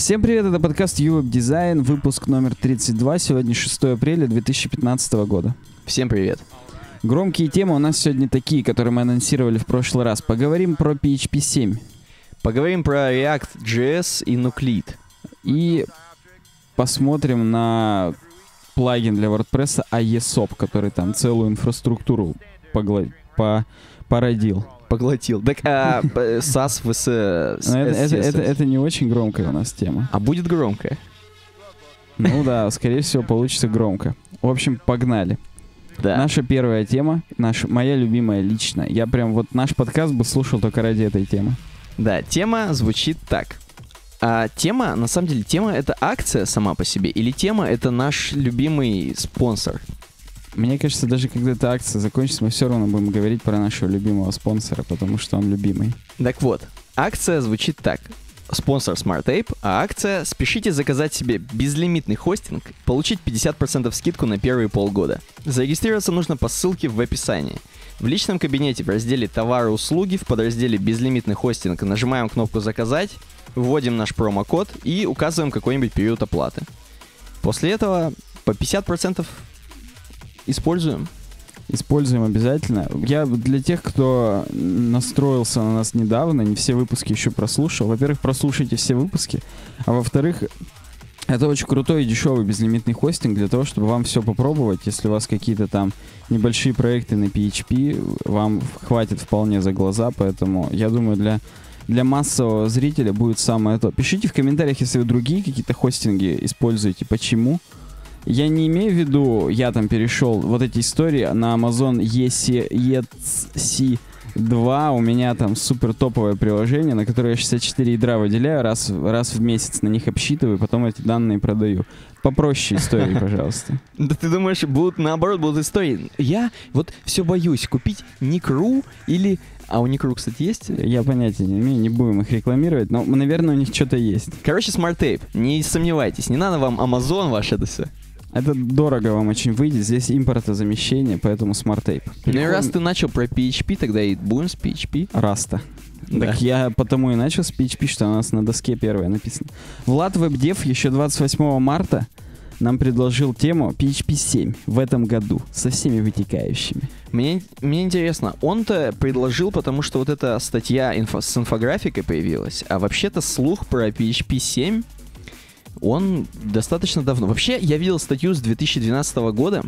Всем привет, это подкаст Ювеб Дизайн, выпуск номер 32, сегодня 6 апреля 2015 года. Всем привет. Громкие темы у нас сегодня такие, которые мы анонсировали в прошлый раз. Поговорим про PHP 7. Поговорим про React.js и Nucleed. И посмотрим на плагин для WordPress AESOP, который там целую инфраструктуру погла- по- породил. Поглотил. Так, а п- SAS в с- Но это, не очень громкая у нас тема. А будет громко. Ну да, скорее всего, получится громко. В общем, погнали. Да. Наша первая тема, наша, моя любимая лично. Я прям вот наш подкаст бы слушал только ради этой темы. Да, тема звучит так. А тема, на самом деле, тема это акция сама по себе, или тема это наш любимый спонсор? Мне кажется, даже когда эта акция закончится, мы все равно будем говорить про нашего любимого спонсора, потому что он любимый. Так вот, акция звучит так. Спонсор SmartApe, а акция «Спешите заказать себе безлимитный хостинг, получить 50% скидку на первые полгода». Зарегистрироваться нужно по ссылке в описании. В личном кабинете в разделе «Товары и услуги» в подразделе «Безлимитный хостинг» нажимаем кнопку «Заказать», вводим наш промокод и указываем какой-нибудь период оплаты. После этого по 50% используем. Используем обязательно. Я для тех, кто настроился на нас недавно, не все выпуски еще прослушал. Во-первых, прослушайте все выпуски, а во-вторых, это очень крутой и дешевый безлимитный хостинг для того, чтобы вам все попробовать. Если у вас какие-то там небольшие проекты на PHP, вам хватит вполне за глаза, поэтому я думаю, для для массового зрителя будет самое то. Пишите в комментариях, если вы другие какие-то хостинги используете, почему. Я не имею в виду, я там перешел вот эти истории на Amazon EC, EC2, у меня там супер топовое приложение, на которое я 64 ядра выделяю, раз, раз в месяц на них обсчитываю, потом эти данные продаю. Попроще истории, пожалуйста. Да ты думаешь, будут наоборот, будут истории. Я вот все боюсь купить Никру или... А у Никру, кстати, есть? Я понятия не имею, не будем их рекламировать, но, наверное, у них что-то есть. Короче, Smartape. Не сомневайтесь, не надо вам Amazon ваш это все. Это дорого вам очень выйдет, здесь импортозамещение, поэтому Smartape. Ну и раз ты начал про PHP, тогда и будем с PHP. Раста. Да. Так я потому и начал с PHP, что у нас на доске первое написано. Влад Вебдев еще 28 марта нам предложил тему PHP 7 в этом году со всеми вытекающими. Мне, мне интересно, он-то предложил, потому что вот эта статья инфо- с инфографикой появилась, а вообще-то слух про PHP 7, он достаточно давно. Вообще, я видел статью с 2012 года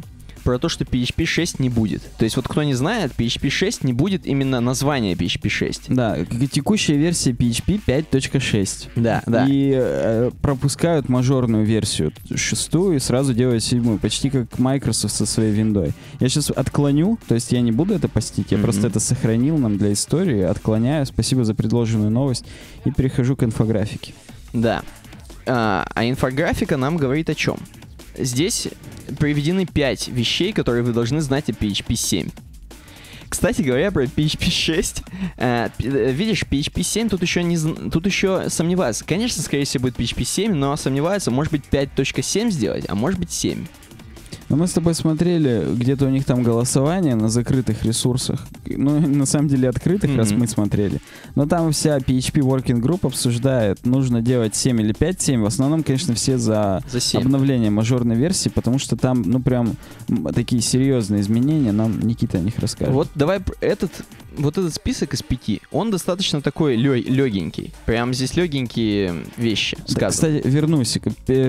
про то, что PHP 6 не будет. То есть вот кто не знает, PHP 6 не будет именно названия PHP 6. Да, текущая версия PHP 5.6. Да, да. И э, пропускают мажорную версию шестую и сразу делают седьмую, почти как Microsoft со своей виндой. Я сейчас отклоню, то есть я не буду это постить, я Мгм. просто это сохранил нам для истории, отклоняю, спасибо за предложенную новость и перехожу к инфографике. Да. А, а инфографика нам говорит о чем? Здесь приведены 5 вещей, которые вы должны знать о PHP 7. Кстати говоря, про PHP 6, э, э, видишь, PHP 7 тут еще не тут еще сомневаются. Конечно, скорее всего будет PHP 7, но сомневаются, может быть 5.7 сделать, а может быть 7. Но мы с тобой смотрели, где-то у них там голосование на закрытых ресурсах. Ну, на самом деле открытых, раз Мгм. мы смотрели. Но там вся PHP Working Group обсуждает, нужно делать 7 или 5.7. В основном, конечно, все за За 7. обновление мажорной версии, потому что там, ну, прям такие серьезные изменения. Нам Никита о них расскажет. Вот давай этот, вот этот список из пяти, он достаточно такой легенький. Прям здесь легенькие вещи Да, сказаны. кстати, вернусь.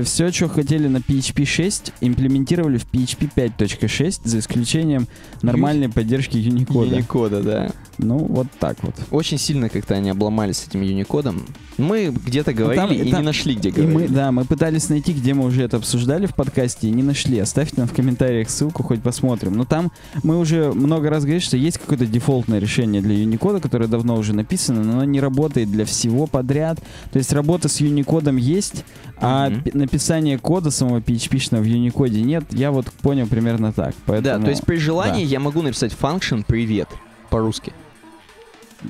Все, что хотели на PHP 6, имплементировали в PHP 5.6, за исключением нормальной поддержки Unicode. Unicode, да. Ну, вот так вот. Очень сильно как-то они обломались с этим юникодом. Мы где-то говорили Ну, там- и там- не нашли, где говорили. мы, да, мы пытались найти, где мы уже это обсуждали в подкасте, и не нашли. Оставьте нам в комментариях ссылку, хоть посмотрим. Но там мы уже много раз говорили, что есть какое-то дефолтное решение для Unicode, которое давно уже написано, но оно не работает для всего подряд. То есть работа с Unicode есть, а пи- написание кода самого PHP-шного в Unicode нет. Я вот понял примерно так. Да, Поэтому то есть при желании да. я могу написать function привет по-русски.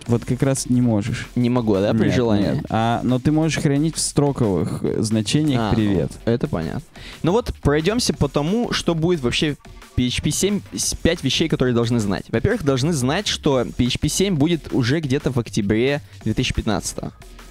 Вот как раз не можешь. Не могу, да, при Нет, желании? нет. А, но ты можешь хранить в строковых э, значениях А, привет. ну, это понятно. Ну вот, пройдемся по тому, что будет вообще в PHP 7, 5 вещей, которые должны знать. Во-первых, должны знать, что PHP 7 будет уже где-то в октябре 2015.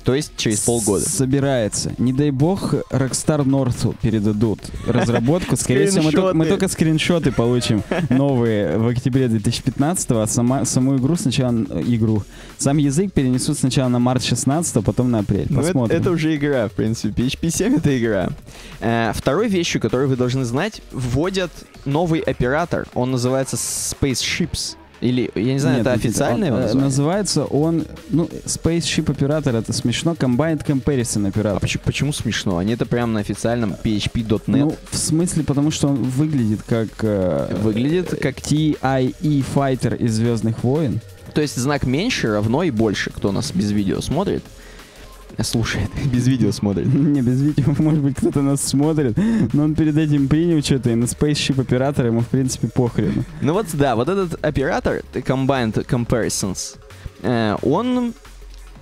То есть через полгода. Собирается. Не дай бог, Rockstar North передадут разработку. Скорее всего, мы только, мы только скриншоты получим новые в октябре 2015 а сама, саму игру сначала... Игру. Сам язык перенесут сначала на март 16 а потом на апрель. Ну, Посмотрим. это, это уже игра, в принципе. PHP 7 это игра. Э, второй вещью, которую вы должны знать, вводят новый оператор. Он называется Spaceships. Или, я не знаю, Нет, это официальное он, его э, название? Называется он, ну, Spaceship оператор, это смешно, Combined Comparison А оператор. почему, почему смешно? Они это прям на официальном PHP.net Ну, в смысле, потому что он выглядит как... э, выглядит как... TIE Fighter из Звездных войн. То есть знак меньше равно и больше, кто нас без видео смотрит. Слушает, без видео смотрит. Не, без видео, может быть, кто-то нас смотрит, но он перед этим принял что-то, и на Spaceship оператор ему, в принципе, похрену. Ну вот, да, вот этот оператор, Combined Comparisons, э, он,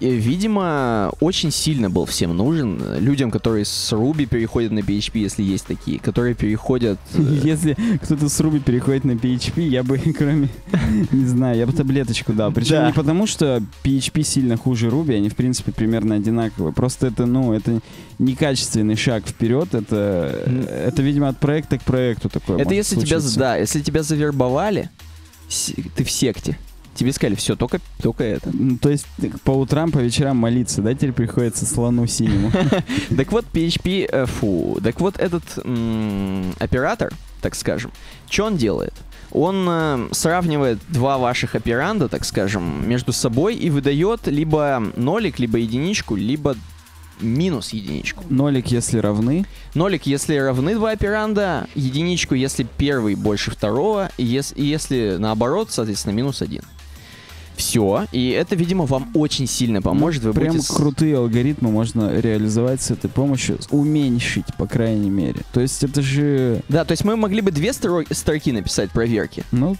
видимо, очень сильно был всем нужен. э, Людям, которые с Ruby переходят на PHP, если есть такие, которые переходят... э, Если кто-то с Ruby переходит на PHP, я бы, кроме, не знаю, я бы таблеточку дал. Причем не потому, что PHP сильно хуже Ruby, они, в принципе, примерно одинаковые. Просто это, ну, это некачественный шаг вперед, это, это, видимо, от проекта к проекту такое Это если тебя, да, если тебя завербовали, ты в секте, тебе сказали, все, только, только это. Ну, То есть по утрам, по вечерам молиться, да, теперь приходится слону синему. Так вот, PHP, э, фу, так вот этот оператор, так скажем, что он делает? Он э, сравнивает два ваших операнда, так скажем, между собой и выдает либо нолик, либо единичку, либо минус единичку. Нолик, если равны, Нолик, если равны два операнда, единичку, если первый больше второго, и, ес- и если наоборот, соответственно, минус один. Все, и это, видимо, вам очень сильно поможет. Вы прям будете крутые алгоритмы можно реализовать с этой помощью, уменьшить, по крайней мере. То есть это же, Да, то есть мы могли бы две стро- строки написать проверки. ну,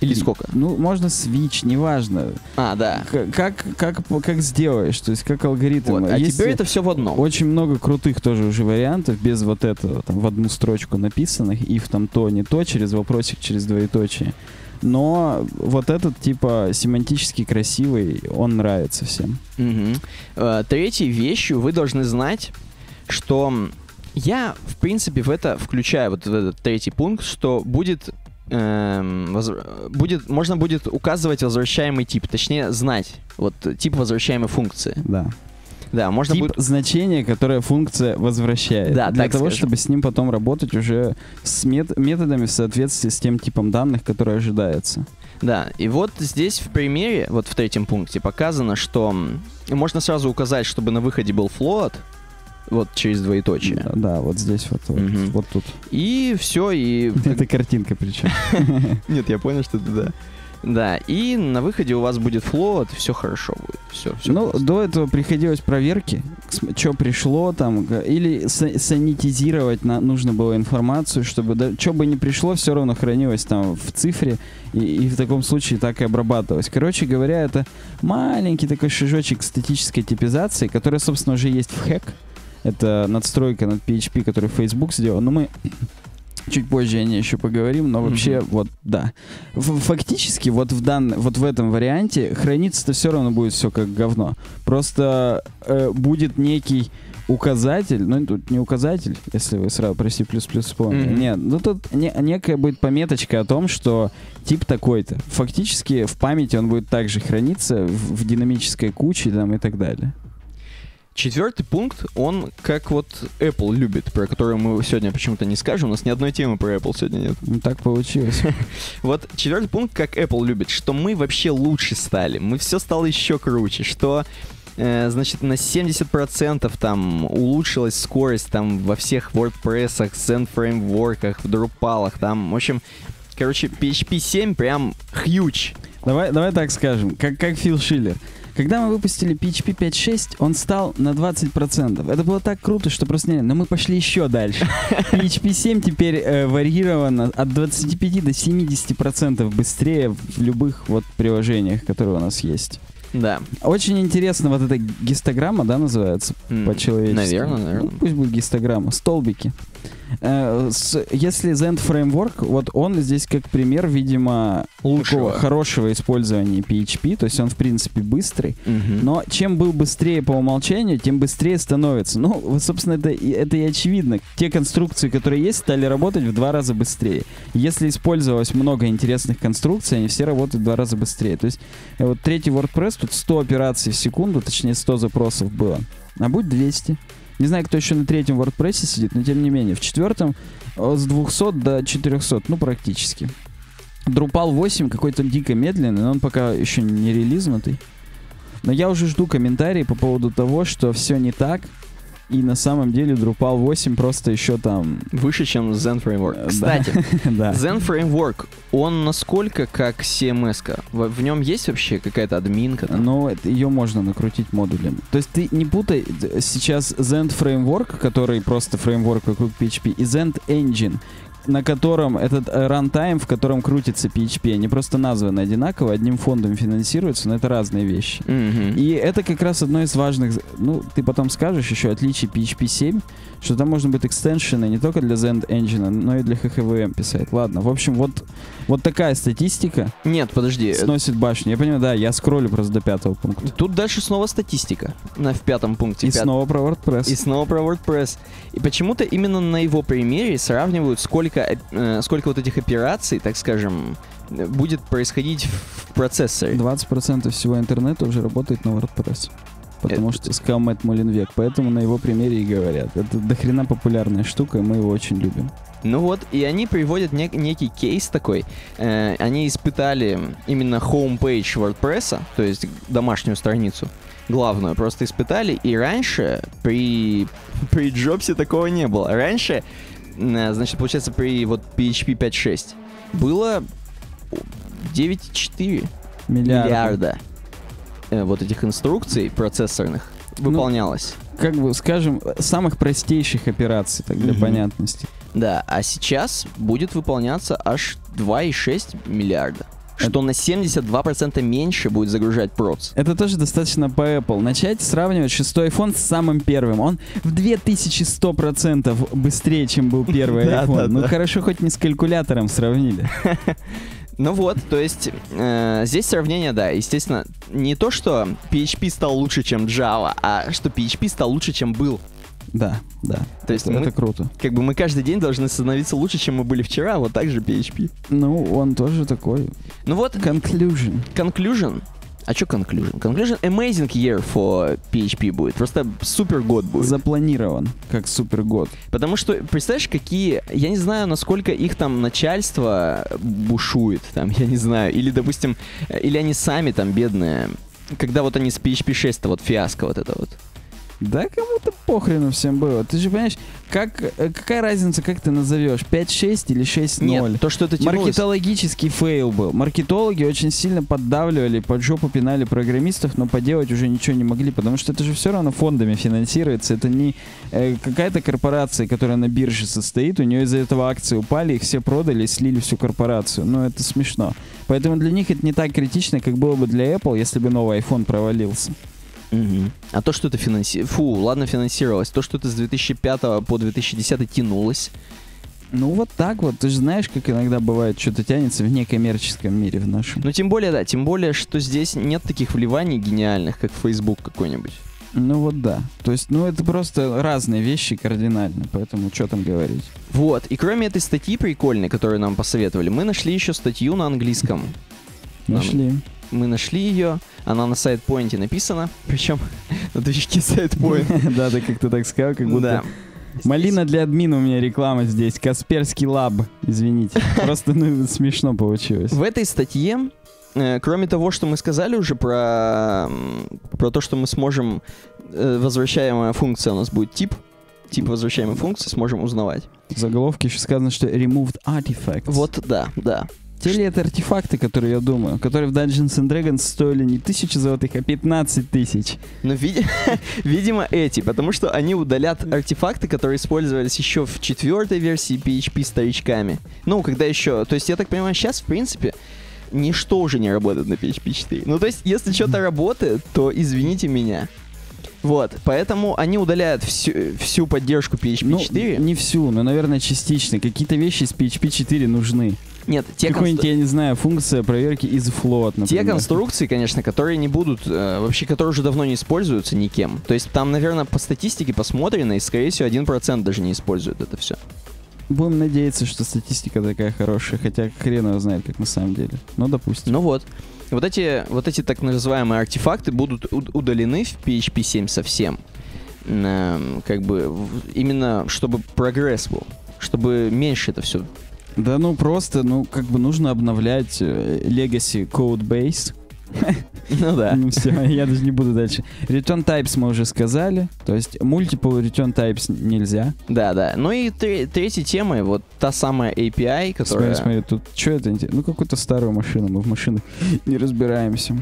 Или сколько? Ну, можно switch, неважно. А, да. К- Как, как, как сделаешь, то есть как алгоритм. Вот. А Есть теперь это все в одном. Очень много крутых тоже уже вариантов, без вот этого, там, в одну строчку написанных, и в там то, не то, через вопросик, через двоеточие. Но вот этот, типа, семантически красивый, он нравится всем. Э, Третьей вещью вы должны знать, что я, в принципе, в это включаю вот в этот третий пункт, что будет эм, возр- будет, можно будет указывать возвращаемый тип, точнее знать вот тип возвращаемой функции. Да. Да, можно Тип будет значения, которое функция возвращает. Да, Для того, скажем. чтобы с ним потом работать уже с мет- методами в соответствии с тем типом данных, который ожидается. Да, и вот здесь в примере, вот в третьем пункте показано, что можно сразу указать, чтобы на выходе был float, вот через двоеточие. Да, да, вот здесь вот, вот, Мгм. вот тут. И все, и... Это картинка причем. Нет, я понял, что это да. Да, и на выходе у вас будет float, все хорошо будет. Все, все. Ну, до этого приходилось проверки, что пришло там, или са- санитизировать на, нужно было информацию, чтобы что бы ни пришло, все равно хранилось там в цифре, и, и в таком случае так и обрабатывалось. Короче говоря, это маленький такой шажочек статической типизации, которая, собственно, уже есть в хэк. Это надстройка над PHP, которую Facebook сделал. Но мы чуть позже о ней еще поговорим, но вообще, Мгм. вот, да. Ф- Фактически, вот в, дан, вот в этом варианте храниться-то все равно будет все как говно. Просто э, будет некий указатель, ну тут не указатель, если вы сразу про C++ вспомнили. Мгм. Нет, ну тут не- некая будет пометочка о том, что тип такой-то. Фактически в памяти он будет также храниться в, в динамической куче там, и так далее. Четвертый пункт, он как вот Apple любит, про который мы сегодня почему-то не скажем. У нас ни одной темы про Apple сегодня нет. Ну так получилось. Вот четвертый пункт, как Apple любит, что мы вообще лучше стали, мы все стало еще круче, что э, значит, на 70% там улучшилась скорость там во всех WordPress, Zen фреймворках, в Drupal, там, в общем, короче, PHP 7 прям huge. Давай, давай так скажем, как, как Фил Шиллер. Когда мы выпустили PHP 5.6, он стал на 20%. Это было так круто, что просто не... Но мы пошли еще дальше. PHP 7 теперь э, варьировано от 25 до 70% быстрее в любых вот приложениях, которые у нас есть. Да. Очень интересно вот эта гистограмма, да, называется М, по-человечески. Наверное, наверное. Ну, пусть будет гистограмма. Столбики. Э, с- если Zend Framework, вот он здесь как пример, видимо, Лучшего. хорошего использования PHP, то есть он, в принципе, быстрый. Мгм. Но чем был быстрее по умолчанию, тем быстрее становится. Ну, собственно, это, это и очевидно. Те конструкции, которые есть, стали работать в два раза быстрее. Если использовалось много интересных конструкций, они все работают в два раза быстрее. То есть э, вот третий WordPress, тут 100 операций в секунду, точнее 100 запросов было. А будет 200. Не знаю, кто еще на третьем WordPress сидит, но тем не менее. В четвертом э, с 200 до 400, ну практически. Drupal 8 какой-то дико медленный, но он пока еще не релизнутый. Но я уже жду комментарии по поводу того, что все не так, и на самом деле Drupal 8 просто еще там... Выше, чем Zen Framework. Э. Кстати, да. Zen Framework, он насколько как CMS? -ка? В, в нем есть вообще какая-то админка? там? Но ее можно накрутить модулями. То есть ты не путай сейчас Zend Framework, который просто фреймворк вокруг PHP, и Zend Engine, на котором этот э, runtime, в котором крутится PHP, они просто названы одинаково, одним фондом финансируются, но это разные вещи. Мгм. И это как раз одно из важных, ну, ты потом скажешь еще отличий PHP 7, что там можно будет экстеншены не только для Zend Engine, но и для HHVM писать. Ладно, в общем, вот, вот такая статистика Нет, подожди. сносит башню. Я понимаю, да, я скроллю просто до пятого пункта. Тут дальше снова статистика. На, в пятом пункте. И Пят- снова про WordPress. И снова про WordPress. И почему-то именно на его примере сравнивают, сколько, э, сколько вот этих операций, так скажем, будет происходить в процессоре. 20% всего интернета уже работает на WordPress. Потому Это- что сказал Мэтт Мулинвек. Поэтому на его примере и говорят. Это дохрена популярная штука, и мы его очень любим. Ну вот, и они приводят нек- некий кейс такой. Э, они испытали именно homepage WordPress, то есть домашнюю страницу, главную, просто испытали. И раньше при, при Джобсе такого не было. Раньше, значит, получается, при вот PHP 5.6 было 9,4 Миллиарды. миллиарда э, вот этих инструкций процессорных Ну, выполнялось. Как бы, скажем, самых простейших операций, так для Мгм. понятности. Да, а сейчас будет выполняться аж 2,6 миллиарда. Что на 72% меньше будет загружать проц. Это тоже достаточно по Apple. Начать сравнивать шестой iPhone с самым первым. Он в 2100% быстрее, чем был первый iPhone. ну хорошо, хоть не с калькулятором сравнили. Ну вот, то есть э, здесь сравнение, да, естественно, не то, что PHP стал лучше, чем Java, а что PHP стал лучше, чем был. Да, да. То есть это, мы- это круто. Как бы мы каждый день должны становиться лучше, чем мы были вчера, вот так же PHP. Ну, он тоже такой. Ну вот, Conclusion. conclusion. А что conclusion? Conclusion amazing year for PHP будет. Просто супер год будет. Запланирован, как супер год. Потому что, представляешь, какие... Я не знаю, насколько их там начальство бушует, там, я не знаю. Или, допустим, или они сами там бедные. Когда вот они с PHP 6, вот фиаско вот это вот. Да кому-то похрену всем было. Ты же понимаешь, как, э, какая разница, как ты назовешь? 5.6 или 6.0? Нет, то, что это тянулось... Маркетологический фейл был. Маркетологи очень сильно поддавливали, под жопу пинали программистов, но поделать уже ничего не могли, потому что это же все равно фондами финансируется. Это не э, какая-то корпорация, которая на бирже состоит, у нее из-за этого акции упали, их все продали и слили всю корпорацию. Ну, это смешно. Поэтому для них это не так критично, как было бы для Apple, если бы новый iPhone провалился. Мгм. А то, что это финанси... Фу, ладно, финансировалось. То, что это с 2005 по 2010 тянулось. Ну, вот так вот. Ты же знаешь, как иногда бывает, что-то тянется в некоммерческом мире в нашем. Ну, тем более, да, тем более, что здесь нет таких вливаний гениальных, как Facebook какой-нибудь. Ну вот да. То есть, ну это просто разные вещи кардинально, поэтому что там говорить. Вот, и кроме этой статьи прикольной, которую нам посоветовали, мы нашли еще статью на английском. Нам- Нашли. Мы нашли ее, она на сайт-поинте написана, причем на движке сайт-поинт. Да, ты как-то так сказал, как будто... Малина для админа у меня реклама здесь. Касперский лаб. Извините. Просто, ну, смешно получилось. В этой статье, э, кроме того, что мы сказали уже про, про то, что мы сможем, э, возвращаемая функция у нас будет тип, тип возвращаемой функции сможем узнавать. В заголовке еще сказано, что removed artifacts. Вот, да, да. Те ли это артефакты, которые я думаю, которые в Dungeons and Dragons стоили не тысячи золотых, а 15 тысяч. Но, види- видимо, эти, потому что они удалят артефакты, которые использовались еще в четвертой версии PHP старичками. Ну, когда еще... То есть, я так понимаю, сейчас, в принципе, ничто уже не работает на PHP 4. Ну, то есть, если что-то работает, то извините меня. Вот, поэтому они удаляют всю, всю поддержку PHP Ну, 4. не всю, но, наверное, частично. Какие-то вещи из PHP 4 нужны. Нет, те, Какой-нибудь, я не знаю, функция проверки из float, те конструкции, конечно, которые не будут, э, вообще, которые уже давно не используются никем. То есть там, наверное, по статистике посмотрено, и, скорее всего, 1% даже не используют это все. Будем надеяться, что статистика такая хорошая, хотя хрен его знает, как на самом деле. Ну, допустим. Ну вот. Вот эти, вот эти так называемые артефакты будут уд- удалены в PHP 7 совсем. Эм, как бы именно чтобы прогресс был. Чтобы меньше это все. Да ну просто, ну как бы нужно обновлять э, Legacy Codebase. Ну да. Ну все, я даже не буду дальше. Return Types мы уже сказали. То есть Multiple Return Types нельзя. Да, да. Ну и тре- третьей темой, вот та самая API, которая... Смотри, смотри, тут что это? Ну какую-то старую машину, мы в машинах не разбираемся.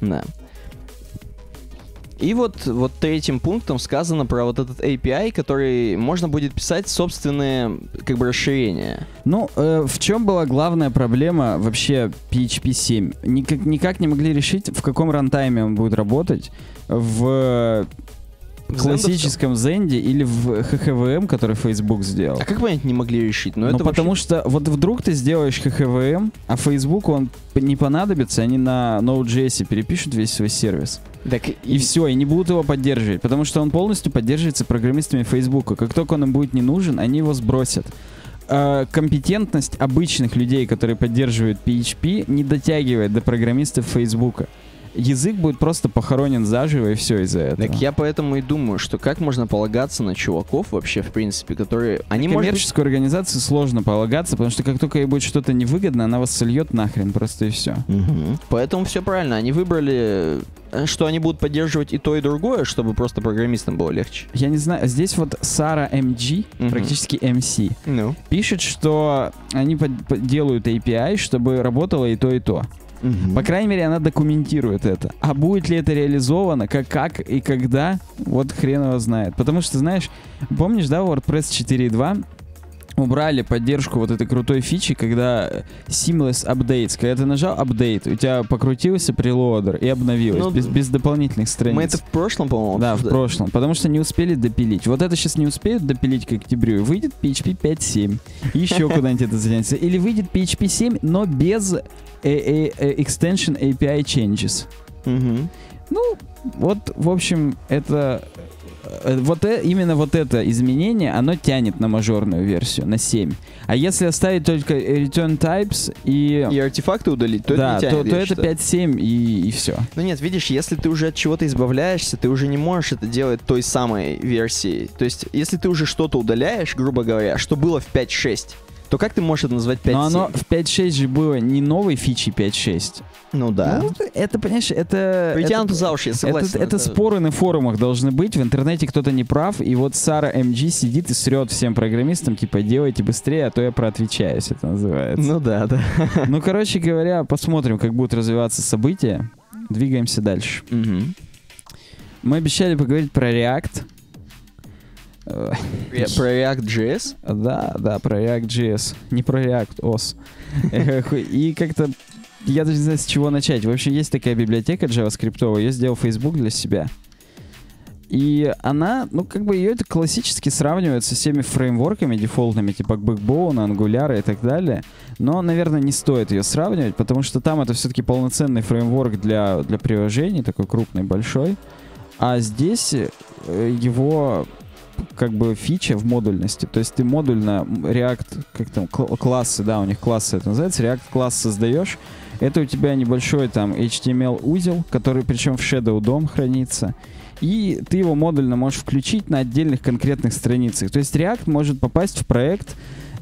Да. И вот, вот третьим пунктом сказано про вот этот API, который можно будет писать собственные как бы расширения. Ну, э, в чем была главная проблема вообще PHP 7? Никак, никак не могли решить, в каком рантайме он будет работать. В В классическом Зенде или в ХХВМ, который Facebook сделал. А как понять, не могли решить? Ну, Ну, это потому вообще- что вот вдруг ты сделаешь ХХВМ, а Facebook он не понадобится, они на Node.js перепишут весь свой сервис. Так, И все, и не будут его поддерживать, потому что он полностью поддерживается программистами Facebook. Как только он им будет не нужен, они его сбросят. Э, компетентность обычных людей, которые поддерживают PHP, не дотягивает до программистов Facebook. Язык будет просто похоронен заживо, и все из-за этого. Так я поэтому и думаю, что как можно полагаться на чуваков вообще, в принципе, которые... Они, быть, Коммерческую организацию сложно полагаться, потому что как только ей будет что-то невыгодно, она вас сольет нахрен просто и все. Мгм. Поэтому все правильно. Они выбрали, э, что они будут поддерживать и то, и другое, чтобы просто программистам было легче. Я не знаю, здесь вот Сара MG, Мгм. практически MC, Ну. пишет, что они под- под- делают API, чтобы работало и то, и то. По крайней мере, она документирует это. А будет ли это реализовано, как, как и когда, вот хрен его знает. Потому что, знаешь, помнишь, да, WordPress 4.2 убрали поддержку вот этой крутой фичи, когда seamless updates, когда ты нажал update, у тебя покрутился прелодер и обновилось, Ну, без, без дополнительных страниц. Мы это в прошлом, по-моему, Да, в обсуждали. прошлом. Потому что не успели допилить. Вот это сейчас не успеют допилить к октябрю. Выйдет PHP 5.7. И Еще куда-нибудь это затянется. Или выйдет PHP 7, но без э, extension API changes. Ну, вот, в общем, это... э, Вот э- именно вот это изменение, оно тянет на мажорную версию, на 7. А если оставить только return types и... И артефакты удалить, то да, это не тянет, то, то это считаю. 5.7 и, и все. Ну нет, видишь, если ты уже от чего-то избавляешься, ты уже не можешь это делать той самой версией. То есть, если ты уже что-то удаляешь, грубо говоря, что было в 5.6, то как ты можешь это назвать 5.7? Но оно в 5.6 же было не новой фичи 5.6. Ну да. Ну, это, понимаешь, это... Притянуто это, за уши, я согласен. это, это споры на форумах должны быть, в интернете кто-то не прав, и вот Сара МГ сидит и срет всем программистам, типа, делайте быстрее, а то я проотвечаюсь, это называется. Ну да, да. Ну, короче говоря, посмотрим, как будут развиваться события. Двигаемся дальше. Мгм. Мы обещали поговорить про React. Э, Про React.js? Да, да, про React.js. Не про React, OS. Эх, И как-то я даже не знаю, с чего начать. В общем, есть такая библиотека JavaScript, ее сделал Facebook для себя. И она, ну, как бы ее это классически сравнивает со всеми фреймворками дефолтными, типа Backbone, Angular и так далее. Но, наверное, не стоит ее сравнивать, потому что там это все-таки полноценный фреймворк для, для приложений, такой крупный, большой. А здесь э, его как бы фича в модульности. То есть ты модульно React, как там, кл- классы, да, у них классы это называется, React класс создаешь. Это у тебя небольшой там HTML узел, который причем в Shadow DOM хранится. И ты его модульно можешь включить на отдельных конкретных страницах. То есть React может попасть в проект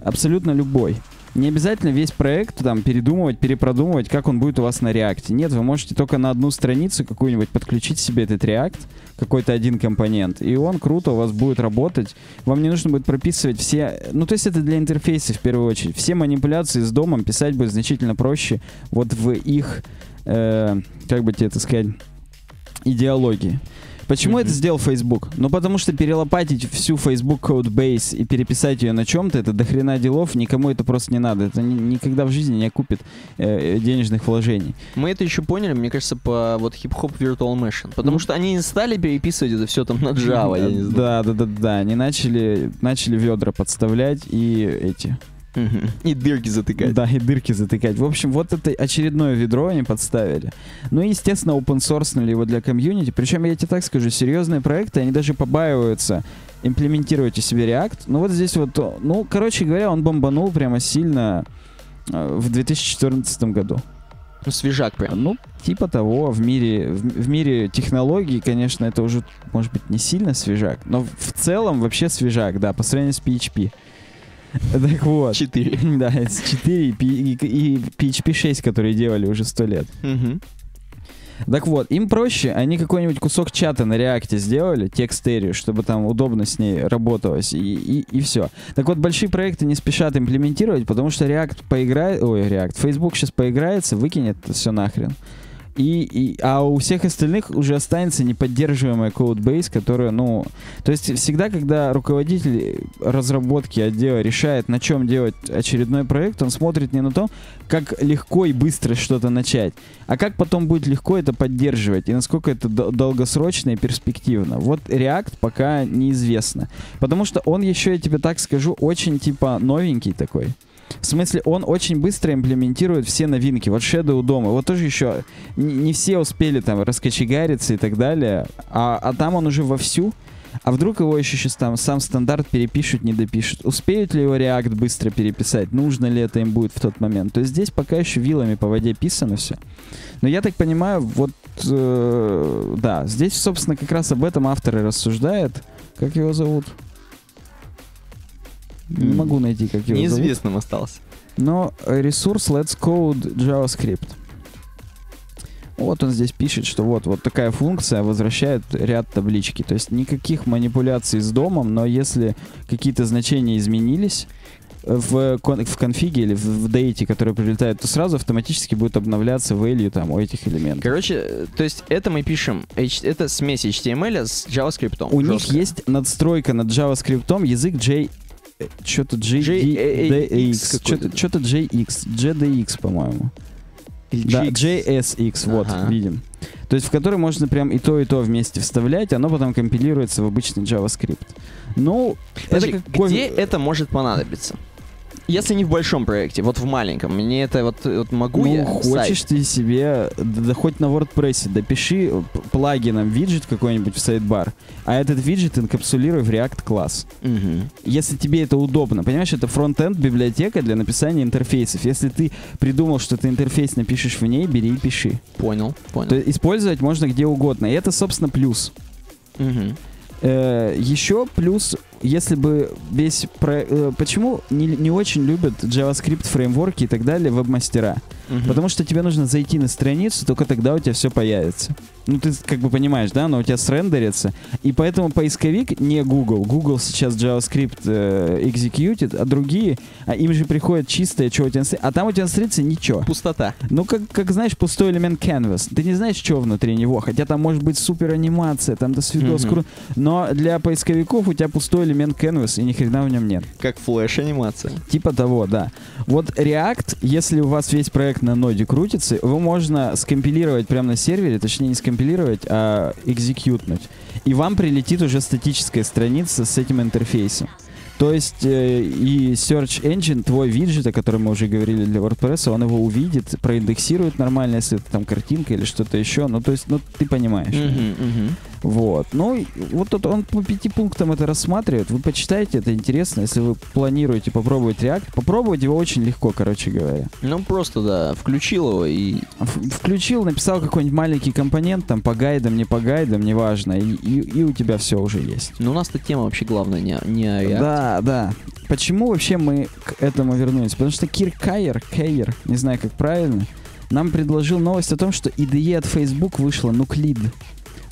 абсолютно любой. Не обязательно весь проект там передумывать, перепродумывать, как он будет у вас на React. Нет, вы можете только на одну страницу какую-нибудь подключить себе этот React, какой-то один компонент, и он круто у вас будет работать. Вам не нужно будет прописывать все... Ну, то есть это для интерфейса в первую очередь. Все манипуляции с домом писать будет значительно проще вот в их, э, как бы тебе это сказать, идеологии. Почему Мгм. это сделал Facebook? Ну, потому что перелопатить всю Facebook Codebase и переписать ее на чем-то, это дохрена делов, никому это просто не надо. Это ни- никогда в жизни не окупит э, денежных вложений. Мы это еще поняли, мне кажется, по вот хип-хоп Virtual Machine. Потому Ну. что они не стали переписывать это все там на Java, я не знаю. Да, да, да, да. Они начали, начали ведра подставлять и эти. И дырки затыкать. Да, и дырки затыкать. В общем, вот это очередное ведро они подставили. Ну и, естественно, open source его для комьюнити. Причем, я тебе так скажу, серьезные проекты, они даже побаиваются имплементировать у себя React. Ну вот здесь вот, ну, короче говоря, он бомбанул прямо сильно э, в 2014 году. Ну, свежак прям. Ну, типа того, в мире, в, в мире технологий, конечно, это уже, может быть, не сильно свежак, но в целом вообще свежак, да, по сравнению с PHP. Так вот. Четыре. Да, S4 и, P- и- и PHP 6, которые делали уже сто лет. Так вот, им проще, они какой-нибудь кусок чата на реакте сделали, текст-эрию, чтобы там удобно с ней работалось, и, и, все. Так вот, большие проекты не спешат имплементировать, потому что React поиграет, ой, React, Facebook сейчас поиграется, выкинет все нахрен. И, и, а у всех остальных уже останется неподдерживаемая кодбейс, которая, ну... То есть всегда, когда руководитель разработки отдела решает, на чем делать очередной проект, он смотрит не на то, как легко и быстро что-то начать, а как потом будет легко это поддерживать, и насколько это дол- долгосрочно и перспективно. Вот React пока неизвестно. Потому что он еще, я тебе так скажу, очень типа новенький такой. В смысле, он очень быстро имплементирует все новинки. Вот Shadow дома. Вот тоже еще не, все успели там раскочегариться и так далее. А, а там он уже вовсю. А вдруг его еще сейчас там сам стандарт перепишут, не допишут? Успеют ли его React быстро переписать? Нужно ли это им будет в тот момент? То есть здесь пока еще вилами по воде писано все. Но я так понимаю, вот э, да, здесь, собственно, как раз об этом автор и рассуждает. Как его зовут? Не могу найти, как его зовут. Неизвестным остался. Но ресурс Let's Code JavaScript. Вот он здесь пишет, что вот, вот такая функция возвращает ряд таблички. То есть никаких манипуляций с домом, но если какие-то значения изменились э, в, кон- в конфиге или в, в дейте, который прилетает, то сразу автоматически будет обновляться value там у этих элементов. Короче, э, то есть это мы пишем, это смесь HTML с JavaScript. У них Жестко. есть надстройка над JavaScript, язык J... Что-то JDX, что-то JX, JDX, по-моему. Да. JSX, вот, Ага. видим. То есть в который можно прям и то, и то вместе вставлять, оно потом компилируется в обычный JavaScript. Ну, Подожди, это как где это может понадобиться? Если не в большом проекте, вот в маленьком, мне это вот, вот могу ну, я хочешь сайт? ты себе, да, да хоть на WordPress, допиши плагином виджет какой-нибудь в сайдбар, а этот виджет инкапсулируй в React класс. Мгм. Если тебе это удобно, понимаешь, это фронт-энд библиотека для написания интерфейсов. Если ты придумал, что ты интерфейс напишешь в ней, бери и пиши. Понял, понял. То использовать можно где угодно. И это, собственно, плюс. Мгм. Э, еще плюс, если бы весь про... э, почему не, не очень любят JavaScript фреймворки и так далее веб-мастера? Мгм. Потому что тебе нужно зайти на страницу, только тогда у тебя все появится. Ну, ты как бы понимаешь, да, но у тебя срендерится. И поэтому поисковик не Google. Google сейчас JavaScript э, executed, а другие, а им же приходит чистое, что у тебя на А там у тебя на странице ничего. Пустота. Ну, как, как знаешь, пустой элемент canvas. Ты не знаешь, что внутри него. Хотя там может быть супер анимация, там до свидос, Мгм. кру- Но для поисковиков у тебя пустой элемент canvas, и ни хрена в нем нет. Как флеш-анимация. Типа того, да. Вот React, если у вас весь проект на ноде крутится, его можно скомпилировать прямо на сервере, точнее не скомпилировать, а экзекьютнуть. И вам прилетит уже статическая страница с этим интерфейсом. То есть э, и Search Engine, твой виджет, о котором мы уже говорили для WordPress, он его увидит, проиндексирует нормально, если это там картинка или что-то еще. Ну, то есть, ну, ты понимаешь. Мгм, мгм. Вот. Ну, вот тут он по пяти пунктам это рассматривает. Вы почитайте, это интересно. Если вы планируете попробовать React, попробовать его очень легко, короче говоря. Ну, просто, да, включил его и... В- Включил, написал какой-нибудь маленький компонент, там, по гайдам, не по гайдам, неважно, и, и, и у тебя все уже есть. Ну, у нас-то тема вообще главная не, не о React. Да, да. Почему вообще мы к этому вернулись? Потому что Кир Кайер, Кайер, не знаю, как правильно, нам предложил новость о том, что IDE от Facebook вышла Нуклид.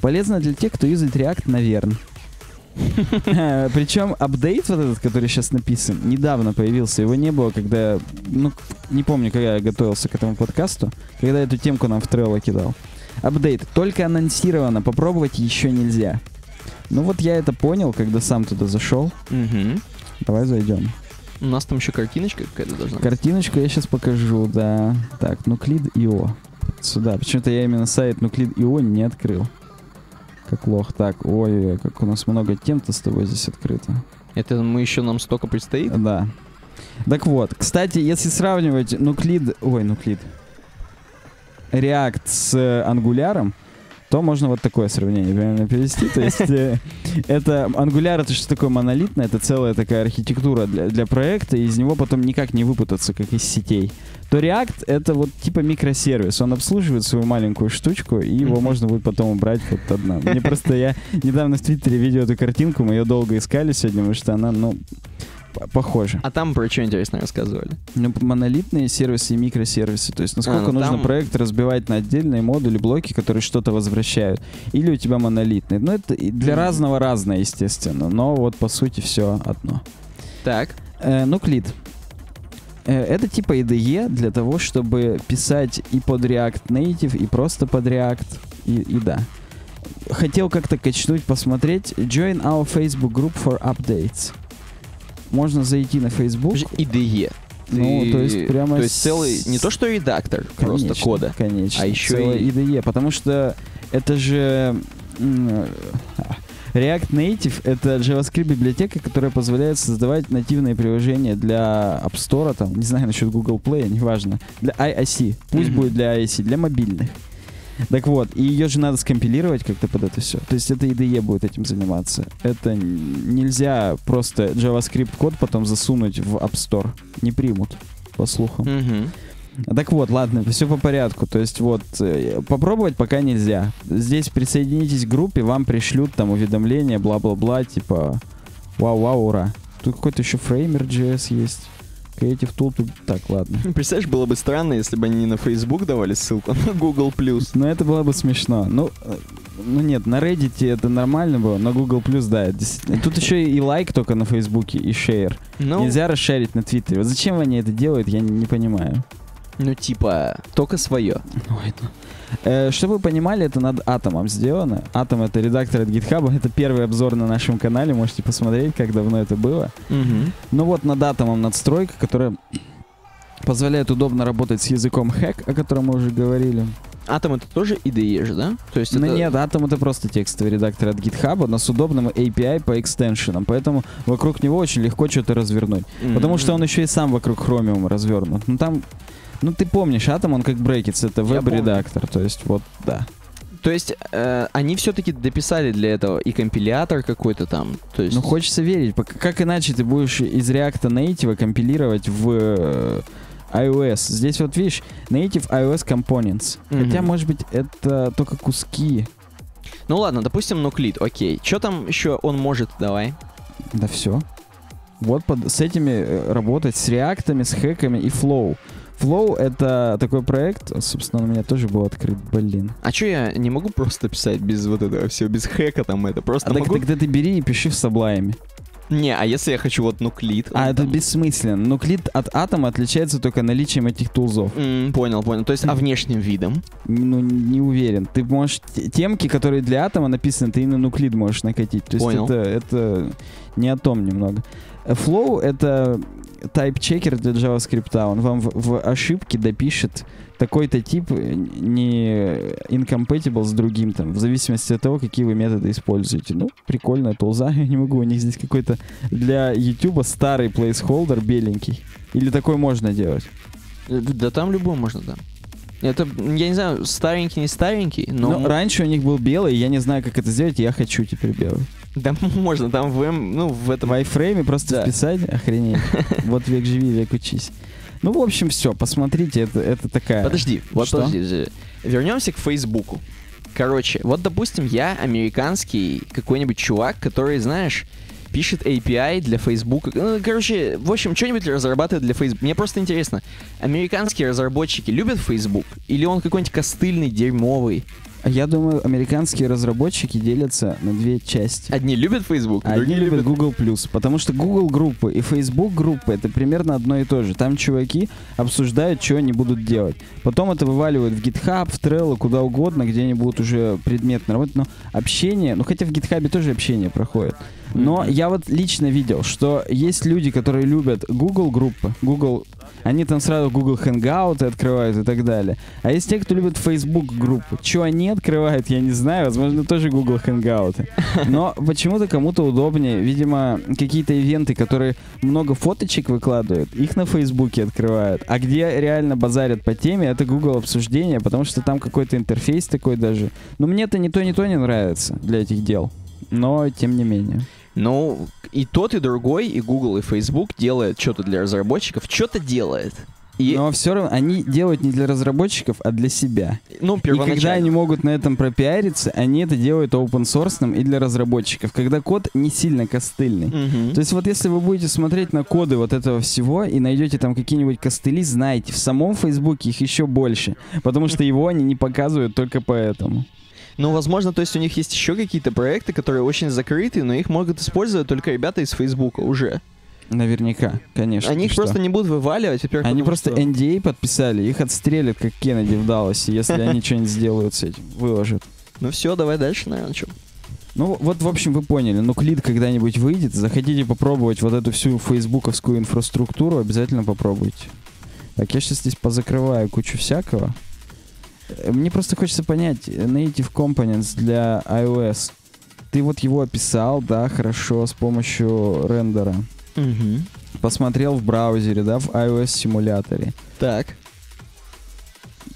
Полезно для тех, кто юзает React, наверное. Причем апдейт вот этот, который сейчас написан, недавно появился. Его не было, когда... Ну, не помню, когда я готовился к этому подкасту, когда эту темку нам в Trello кидал. Апдейт. Только анонсировано, попробовать еще нельзя. Ну вот я это понял, когда сам туда зашел. Давай зайдем. У нас там еще картиночка какая-то должна быть. Картиночку я сейчас покажу, да. Так, Nuclid.io. Сюда. Почему-то я именно сайт Nuclid.io не открыл. Как лох. Так, ой, как у нас много тем-то с тобой здесь открыто. Это мы еще нам столько предстоит? Да. Так вот, кстати, если сравнивать Nuclid... Ой, Nuclid. React с э, Angular, то можно вот такое сравнение примерно перевести. То есть э, это Angular это что такое монолитное, это целая такая архитектура для, для проекта, и из него потом никак не выпутаться, как из сетей. То React это вот типа микросервис, он обслуживает свою маленькую штучку, и его можно будет потом убрать вот одна. Мне просто я недавно в Твиттере видел эту картинку, мы ее долго искали сегодня, потому что она, ну, п- похожа. А там про что интересно рассказывали? Ну, монолитные сервисы и микросервисы. То есть, насколько ну нужно там- проект разбивать на отдельные модули, блоки, которые что-то возвращают. Или у тебя монолитный. Ну, это для Мгм. разного разное, естественно. Но вот, по сути, все одно. Так. Э, Nuclid. Э, Это типа IDE для того, чтобы писать и под React Native, и просто под React, и, и да. Хотел как-то качнуть, посмотреть. Join our Facebook group for updates. Можно зайти на Facebook. IDE. Ну, Ты- то есть прямо То есть целый, не то что редактор просто Конечно, кода. Конечно. а еще целое и- IDE, потому что это же э, React Native — это JavaScript библиотека, которая позволяет создавать нативные приложения для App Store, там, не знаю насчет Google Play, неважно, для IIC. Пусть Мгм. будет для IIC, для мобильных. Так вот, и ее же надо скомпилировать как-то под это все. То есть это IDE будет этим заниматься. Это нельзя просто JavaScript код потом засунуть в App Store. Не примут, по слухам. Мгм. Так вот, ладно, все по порядку. То есть вот, э, попробовать пока нельзя. Здесь присоединитесь к группе, вам пришлют там уведомления, бла-бла-бла, типа вау-вау, ура. Тут какой-то еще фреймер JS есть. Creative Tool. тут- Так, ладно. Представляешь, было бы странно, если бы они не на Facebook давали ссылку, а на Google+. Но это было бы смешно. Ну, э, ну нет, на Reddit это нормально было, на Google Plus, да, это. Тут еще и лайк только на Фейсбуке, и шейр. Ну, Нельзя расшарить на Твиттере. Вот зачем они это делают, я не, не понимаю. ну, типа, только свое. Ну. Э, чтобы вы понимали, это над Атомом сделано. Атом — это редактор от GitHub. Это первый обзор на нашем канале. Можете посмотреть, как давно это было. Мгм. Ну вот над Атомом надстройка, которая позволяет удобно работать с языком хэк, о котором мы уже говорили. Атом это тоже IDE же, да? То есть Ну это... нет, Atom это просто текстовый редактор от GitHub, но с удобным API по экстеншенам, поэтому вокруг него очень легко что-то развернуть. Мгм. Потому что он еще и сам вокруг Chromium развернут. Ну там, ну ты помнишь, Atom, он как Breakits, это веб-редактор, то есть вот, да. То есть э, они все-таки дописали для этого и компилятор какой-то там. То есть... Ну хочется верить, как иначе ты будешь из React Native компилировать в э, iOS. Здесь вот видишь, Native iOS Components. Мгм. Хотя, может быть, это только куски. Ну ладно, допустим, нуклид, окей. Что там еще он может, давай? Да все. Вот под- с этими э, работать, с реактами, с хэками и Flow. Flow — это такой проект, собственно, он у меня тоже был открыт, блин. А что я не могу просто писать без вот этого всего, без хэка там это? Просто А так могу... тогда ты бери и пиши в Sublime. Не, а если я хочу вот нуклид? А он это там- бессмысленно. Нуклид от атома отличается только наличием этих тулзов. М, понял, понял. То есть, а внешним видом? Ну, не уверен. Ты можешь... те- Темки, которые для атома написаны, ты и на нуклид можешь накатить. То есть Понял. это, это не о том немного. Flow — это тайп-чекер для JavaScript. Он вам в, в ошибке допишет такой-то тип не incompatible с другим, там, в зависимости от того, какие вы методы используете. Ну, прикольная тулза. Я не могу, у них здесь какой-то для YouTube старый placeholder беленький. Или такой можно делать? Э, Да там любой можно, да. Это, я не знаю, старенький, не старенький, но... Но раньше у них был белый, я не знаю, как это сделать, я хочу теперь белый. Да можно, там в, М- ну, в этом... В iFrame просто Да. вписать, охренеть. Вот век живи, век учись. Ну, в общем, все, посмотрите, это, это такая... Подожди, вот Что? подожди, подожди. Вернемся к Фейсбуку. Короче, вот, допустим, я американский какой-нибудь чувак, который, знаешь, пишет API для Facebook. Ну, короче, в общем, что-нибудь разрабатывает для Facebook. Мне просто интересно, американские разработчики любят Facebook? Или он какой-нибудь костыльный, дерьмовый? Я думаю, американские разработчики делятся на две части. Одни любят Facebook, Одни другие любят. Google потому что Google группы и Facebook группы это примерно одно и то же. Там чуваки обсуждают, что они будут делать. Потом это вываливают в GitHub, в Trello, куда угодно, где они будут уже предметно работать. Но общение, ну хотя в GitHub тоже общение проходит. Но Мгм. я вот лично видел, что есть люди, которые любят Google группы, Google, они там сразу Google Hangout открывают и так далее. А есть те, кто любит Facebook группы. Что они открывают, я не знаю, возможно, тоже Google Hangout. Но почему-то кому-то удобнее. Видимо, какие-то ивенты, которые много фоточек выкладывают, их на Фейсбуке открывают. А где реально базарят по теме, это Google обсуждение, потому что там какой-то интерфейс такой даже. Но мне это ни то, ни то не нравится для этих дел. Но тем не менее. Ну, и тот, и другой, и Google, и Facebook делают что-то для разработчиков, что-то делает. И, Но все равно они делают не для разработчиков, а для себя. ну, И когда они могут на этом пропиариться, они это делают open source и для разработчиков, когда код не сильно костыльный. Мгм. То есть вот если вы будете смотреть на коды вот этого всего и найдете там какие-нибудь костыли, знайте, в самом Фейсбуке их еще больше, потому что его они не показывают только поэтому. Ну, возможно, то есть у них есть еще какие-то проекты, которые очень закрыты, но их могут использовать только ребята из Фейсбука уже. Наверняка, конечно. Они их что? просто не будут вываливать, Они просто что- NDA подписали, их отстрелят, как Кеннеди в Далласе, если они что-нибудь сделают с этим, выложат. Ну все, давай дальше, наверное, что. Ну, вот, в общем, вы поняли. Ну, клид когда-нибудь выйдет, захотите попробовать вот эту всю фейсбуковскую инфраструктуру, обязательно попробуйте. Так, я сейчас здесь позакрываю кучу всякого. Э, Мне просто хочется понять, э, Native Components для iOS. Ты вот его описал, да, хорошо, с помощью рендера. Угу. Посмотрел в браузере, да, в iOS-симуляторе. Так.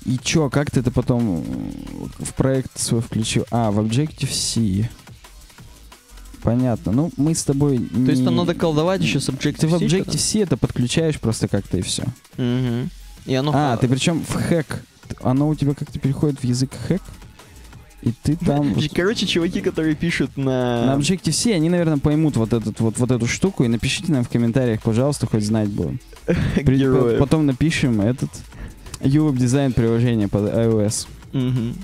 И чё, как ты это потом м, в проект свой включил? А, в Objective-C. Понятно. Ну, мы с тобой То есть там надо колдовать еще с Objective-C? Ты в? Objective-C это подключаешь просто как-то и все. Мгм. И оно... А, ты причем в хэк. Оно у тебя как-то переходит в язык хэк. И ты там... Короче, чуваки, которые пишут На на... Objective-C они, наверное, поймут вот, этот, вот, вот эту штуку и напишите нам в комментариях, пожалуйста, хоть знать будем. Героев. Потом напишем этот UWeb дизайн приложения под iOS. Мгм.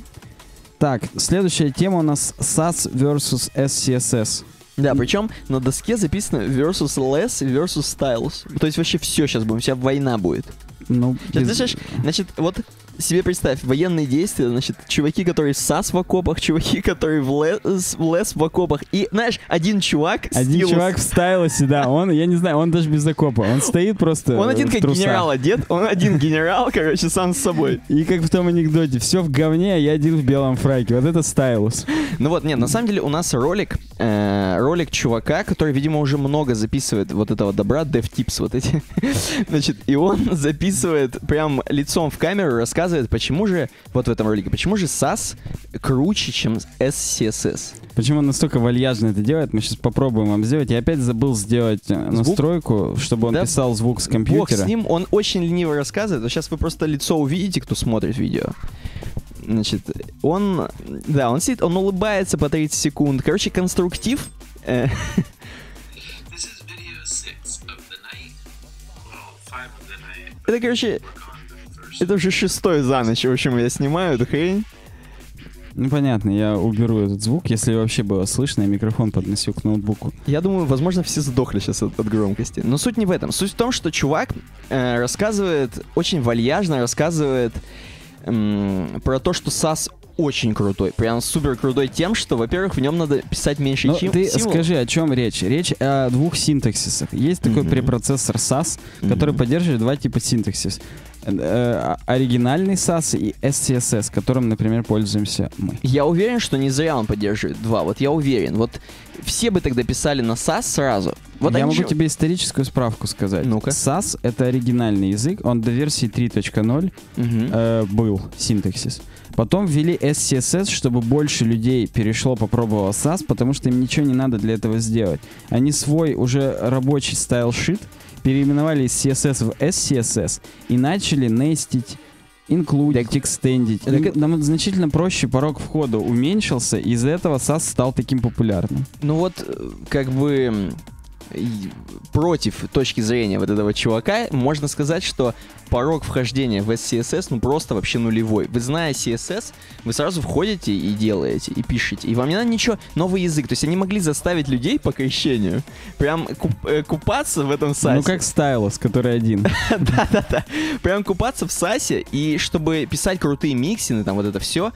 Так, следующая тема у нас SAS versus SCSS. Да, причем на доске записано versus less versus styles. То есть вообще все сейчас будем, вся война будет. Ну, Сейчас, без- значит, вот себе представь, военные действия, значит, чуваки, которые САС в окопах, чуваки, которые в лес, в лес в окопах. И, знаешь, один чувак... Один стилус- чувак в стайлосе, да, он, я не знаю, он даже без окопа, он стоит просто Он один в как трусах. генерал одет, он один генерал, короче, сам с собой. И как в том анекдоте, все в говне, а я один в белом фраке. Вот это стайлус. Ну вот, нет, на самом деле у нас ролик, э, ролик чувака, который, видимо, уже много записывает вот этого добра, DevTips вот эти. Значит, и он записывает прям лицом в камеру, рассказывает, почему же, вот в этом ролике, почему же SAS круче, чем SCSS. Почему он настолько вальяжно это делает, мы сейчас попробуем вам сделать. Я опять забыл сделать э, Звук? настройку, чтобы он Да писал звук с Бог компьютера. с ним, он очень лениво рассказывает. Вот сейчас вы просто лицо увидите, кто смотрит видео. Значит, он, да, он сидит, он улыбается по 30 секунд. Короче, конструктив. э, это, короче, это уже шестой за ночь, в общем, я снимаю эту хрень. Ну понятно, я уберу этот звук, если вообще было слышно, я микрофон подносил к ноутбуку. Я думаю, возможно, все сдохли сейчас от, от громкости. Но суть не в этом. Суть в том, что чувак э, рассказывает, очень вальяжно рассказывает м, про то, что SAS очень крутой. Прям супер крутой тем, что, во-первых, в нем надо писать меньше Ну, чем ты скажи, о чем речь? Речь о двух синтаксисах. Есть такой Мгм. препроцессор SAS, который Мгм. поддерживает два типа синтаксис. Э, э, оригинальный SAS и SCSS, которым, например, пользуемся мы. Я уверен, что не зря он поддерживает два. Вот я уверен. Вот все бы тогда писали на SAS сразу. Вот Я могу же- тебе историческую справку сказать. Ну-ка. SAS — это оригинальный язык, он до версии 3.0 Мгм. э, был синтаксис. Потом ввели SCSS, чтобы больше людей перешло, попробовало SAS, потому что им ничего не надо для этого сделать. Они свой уже рабочий style sheet переименовали из CSS в SCSS и начали нестить инклюдить, экстендить. так нам значительно проще порог входа уменьшился, и из-за этого SASS стал таким популярным. Ну вот, э, как бы... против точки зрения вот этого чувака, можно сказать, что порог вхождения в SCSS ну просто вообще нулевой. Вы зная CSS, вы сразу входите и делаете, и пишете. И вам не надо ничего, новый язык. То есть они могли заставить людей по крещению прям куп- э, купаться в этом сайте. Ну как стайлос, который один. Да-да-да. Прям купаться в САСе, и чтобы писать крутые миксины, там вот это все,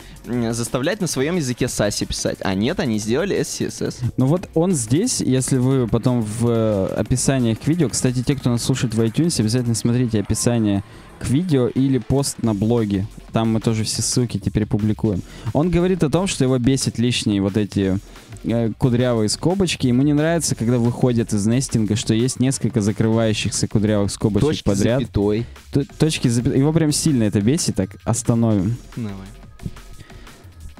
заставлять на своем языке САСе писать. А нет, они сделали SCSS. Ну вот он здесь, если вы потом в описании к видео, кстати, те, кто нас слушает в iTunes, обязательно смотрите описание к видео или пост на блоге. Там мы тоже все ссылки теперь публикуем. Он говорит о том, что его бесит лишние вот эти э, кудрявые скобочки. Ему не нравится, когда выходят из нестинга, что есть несколько закрывающихся кудрявых скобочек Точки подряд. запятой. Т- Точки запя- Его прям сильно это бесит, так остановим. Давай.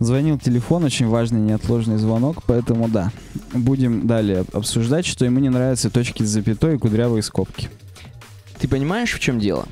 Звонил телефон, очень важный неотложный звонок, поэтому да. Будем далее обсуждать, что ему не нравятся точки с запятой и кудрявые скобки. Ты понимаешь, в чем дело?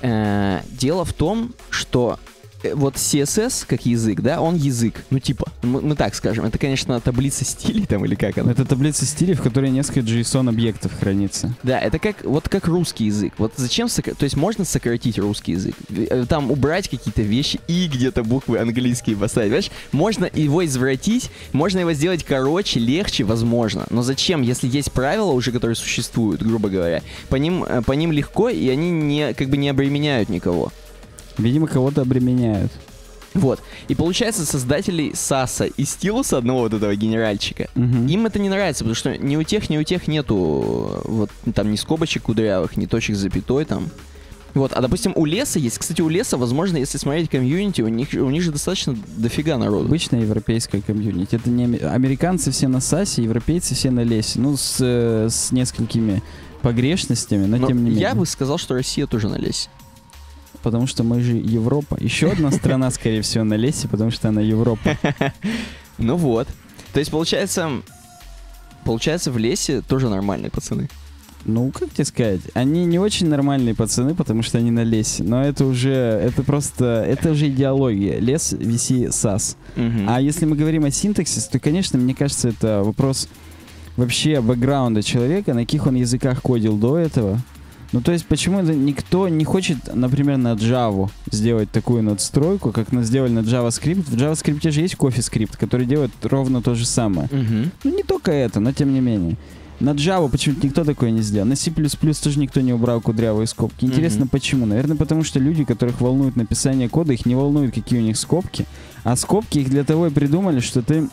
Э, дело в том, что э, вот CSS как язык, да, он язык. Ну, типа, мы, мы так скажем. Это, конечно, таблица стилей там или как она. Это таблица стилей, в которой несколько JSON-объектов хранится. Да, это как вот как русский язык. Вот зачем сокра- То есть можно сократить русский язык. Э, Там убрать какие-то вещи и где-то буквы английские поставить. Понимаешь? Можно его извратить, можно его сделать короче, легче, возможно. Но зачем, если есть правила уже, которые существуют, грубо говоря, по ним, э, по ним легко, и они не, как бы не обременяют никого. Видимо, кого-то обременяют. Вот. И получается, создателей Саса и Стилуса, одного вот этого генеральчика, Мгм. им это не нравится, потому что ни у тех, ни у тех нету вот там ни скобочек кудрявых, ни точек с запятой там. Вот, а допустим, у леса есть, кстати, у леса, возможно, если смотреть комьюнити, у них, у них же достаточно дофига народу. Обычная европейская комьюнити. Это не американцы все на САСе, европейцы все на лесе. Ну, с, э, с несколькими погрешностями, но, Но тем не менее. я бы сказал, что Россия тоже на лесе. Потому что мы же Европа. Еще одна страна, скорее всего, на лесе, потому что она Европа. Ну вот. То есть, получается, получается, в лесе тоже нормальные пацаны. Ну, как тебе сказать? Они не очень нормальные пацаны, потому что они на лесе. Но это уже, это просто, это уже идеология. Лес, виси, сас. А если мы говорим о синтаксисе, то, конечно, мне кажется, это вопрос вообще бэкграунда человека, на каких он языках кодил до этого. Ну, то есть, почему никто не хочет, например, на Java сделать такую надстройку, как мы сделали на JavaScript. В JavaScript же есть CoffeeScript, который делает ровно то же самое. Мгм. Ну, не только это, но тем не менее. На Java почему-то никто такое не сделал. На C++ тоже никто не убрал кудрявые скобки. Интересно, Мгм. почему? Наверное, потому что люди, которых волнует написание кода, их не волнует, какие у них скобки. А скобки их для того и придумали, что ты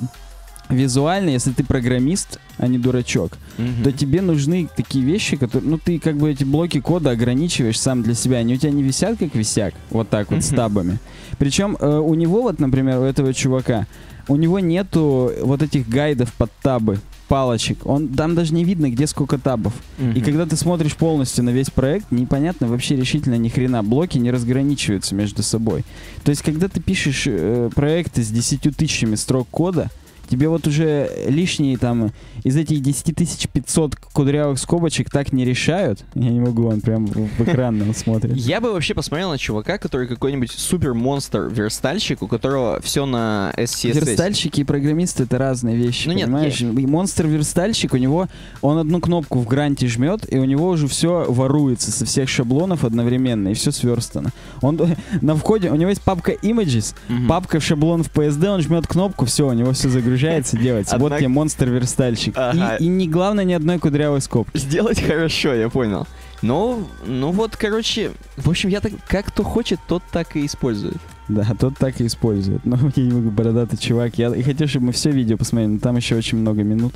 визуально, если ты программист, а не дурачок, Мгм. то тебе нужны такие вещи, которые, ну, ты как бы эти блоки кода ограничиваешь сам для себя. Они у тебя не висят как висяк, вот так вот, с Мгм. табами. Причем э, у него, вот, например, у этого чувака, у него нету вот этих гайдов под табы, палочек. Он, там даже не видно, где сколько табов. И Мгм. когда ты смотришь полностью на весь проект, непонятно вообще решительно ни хрена. Блоки не разграничиваются между собой. То есть, когда ты пишешь э, проекты с 10 тысячами строк кода, тебе вот уже лишние там из этих 10 500 кудрявых скобочек так не решают. Я не могу, он прям в экран нам смотрит. Я бы вообще посмотрел на чувака, который какой-нибудь супер монстр верстальщик, у которого все на SCSS. Верстальщики и программисты это разные вещи, Ну нет, понимаешь? И монстр-верстальщик, у него, он одну кнопку в гранте жмет, и у него уже все воруется со всех шаблонов одновременно, и все сверстано. Он на входе, у него есть папка images, Мгм. папка шаблон в PSD, он жмет кнопку, все, у него все загружается. Вот Однако- тебе монстр-верстальщик. Ага. И, и не главное, ни одной кудрявой скобки. Сделать хорошо, я понял. Ну, ну вот, короче, в общем, я так, как кто хочет, тот так и использует. Да, тот так и использует. Ну, я не могу, бородатый чувак. Я и хотел, чтобы мы все видео посмотрели, но там еще очень много минут.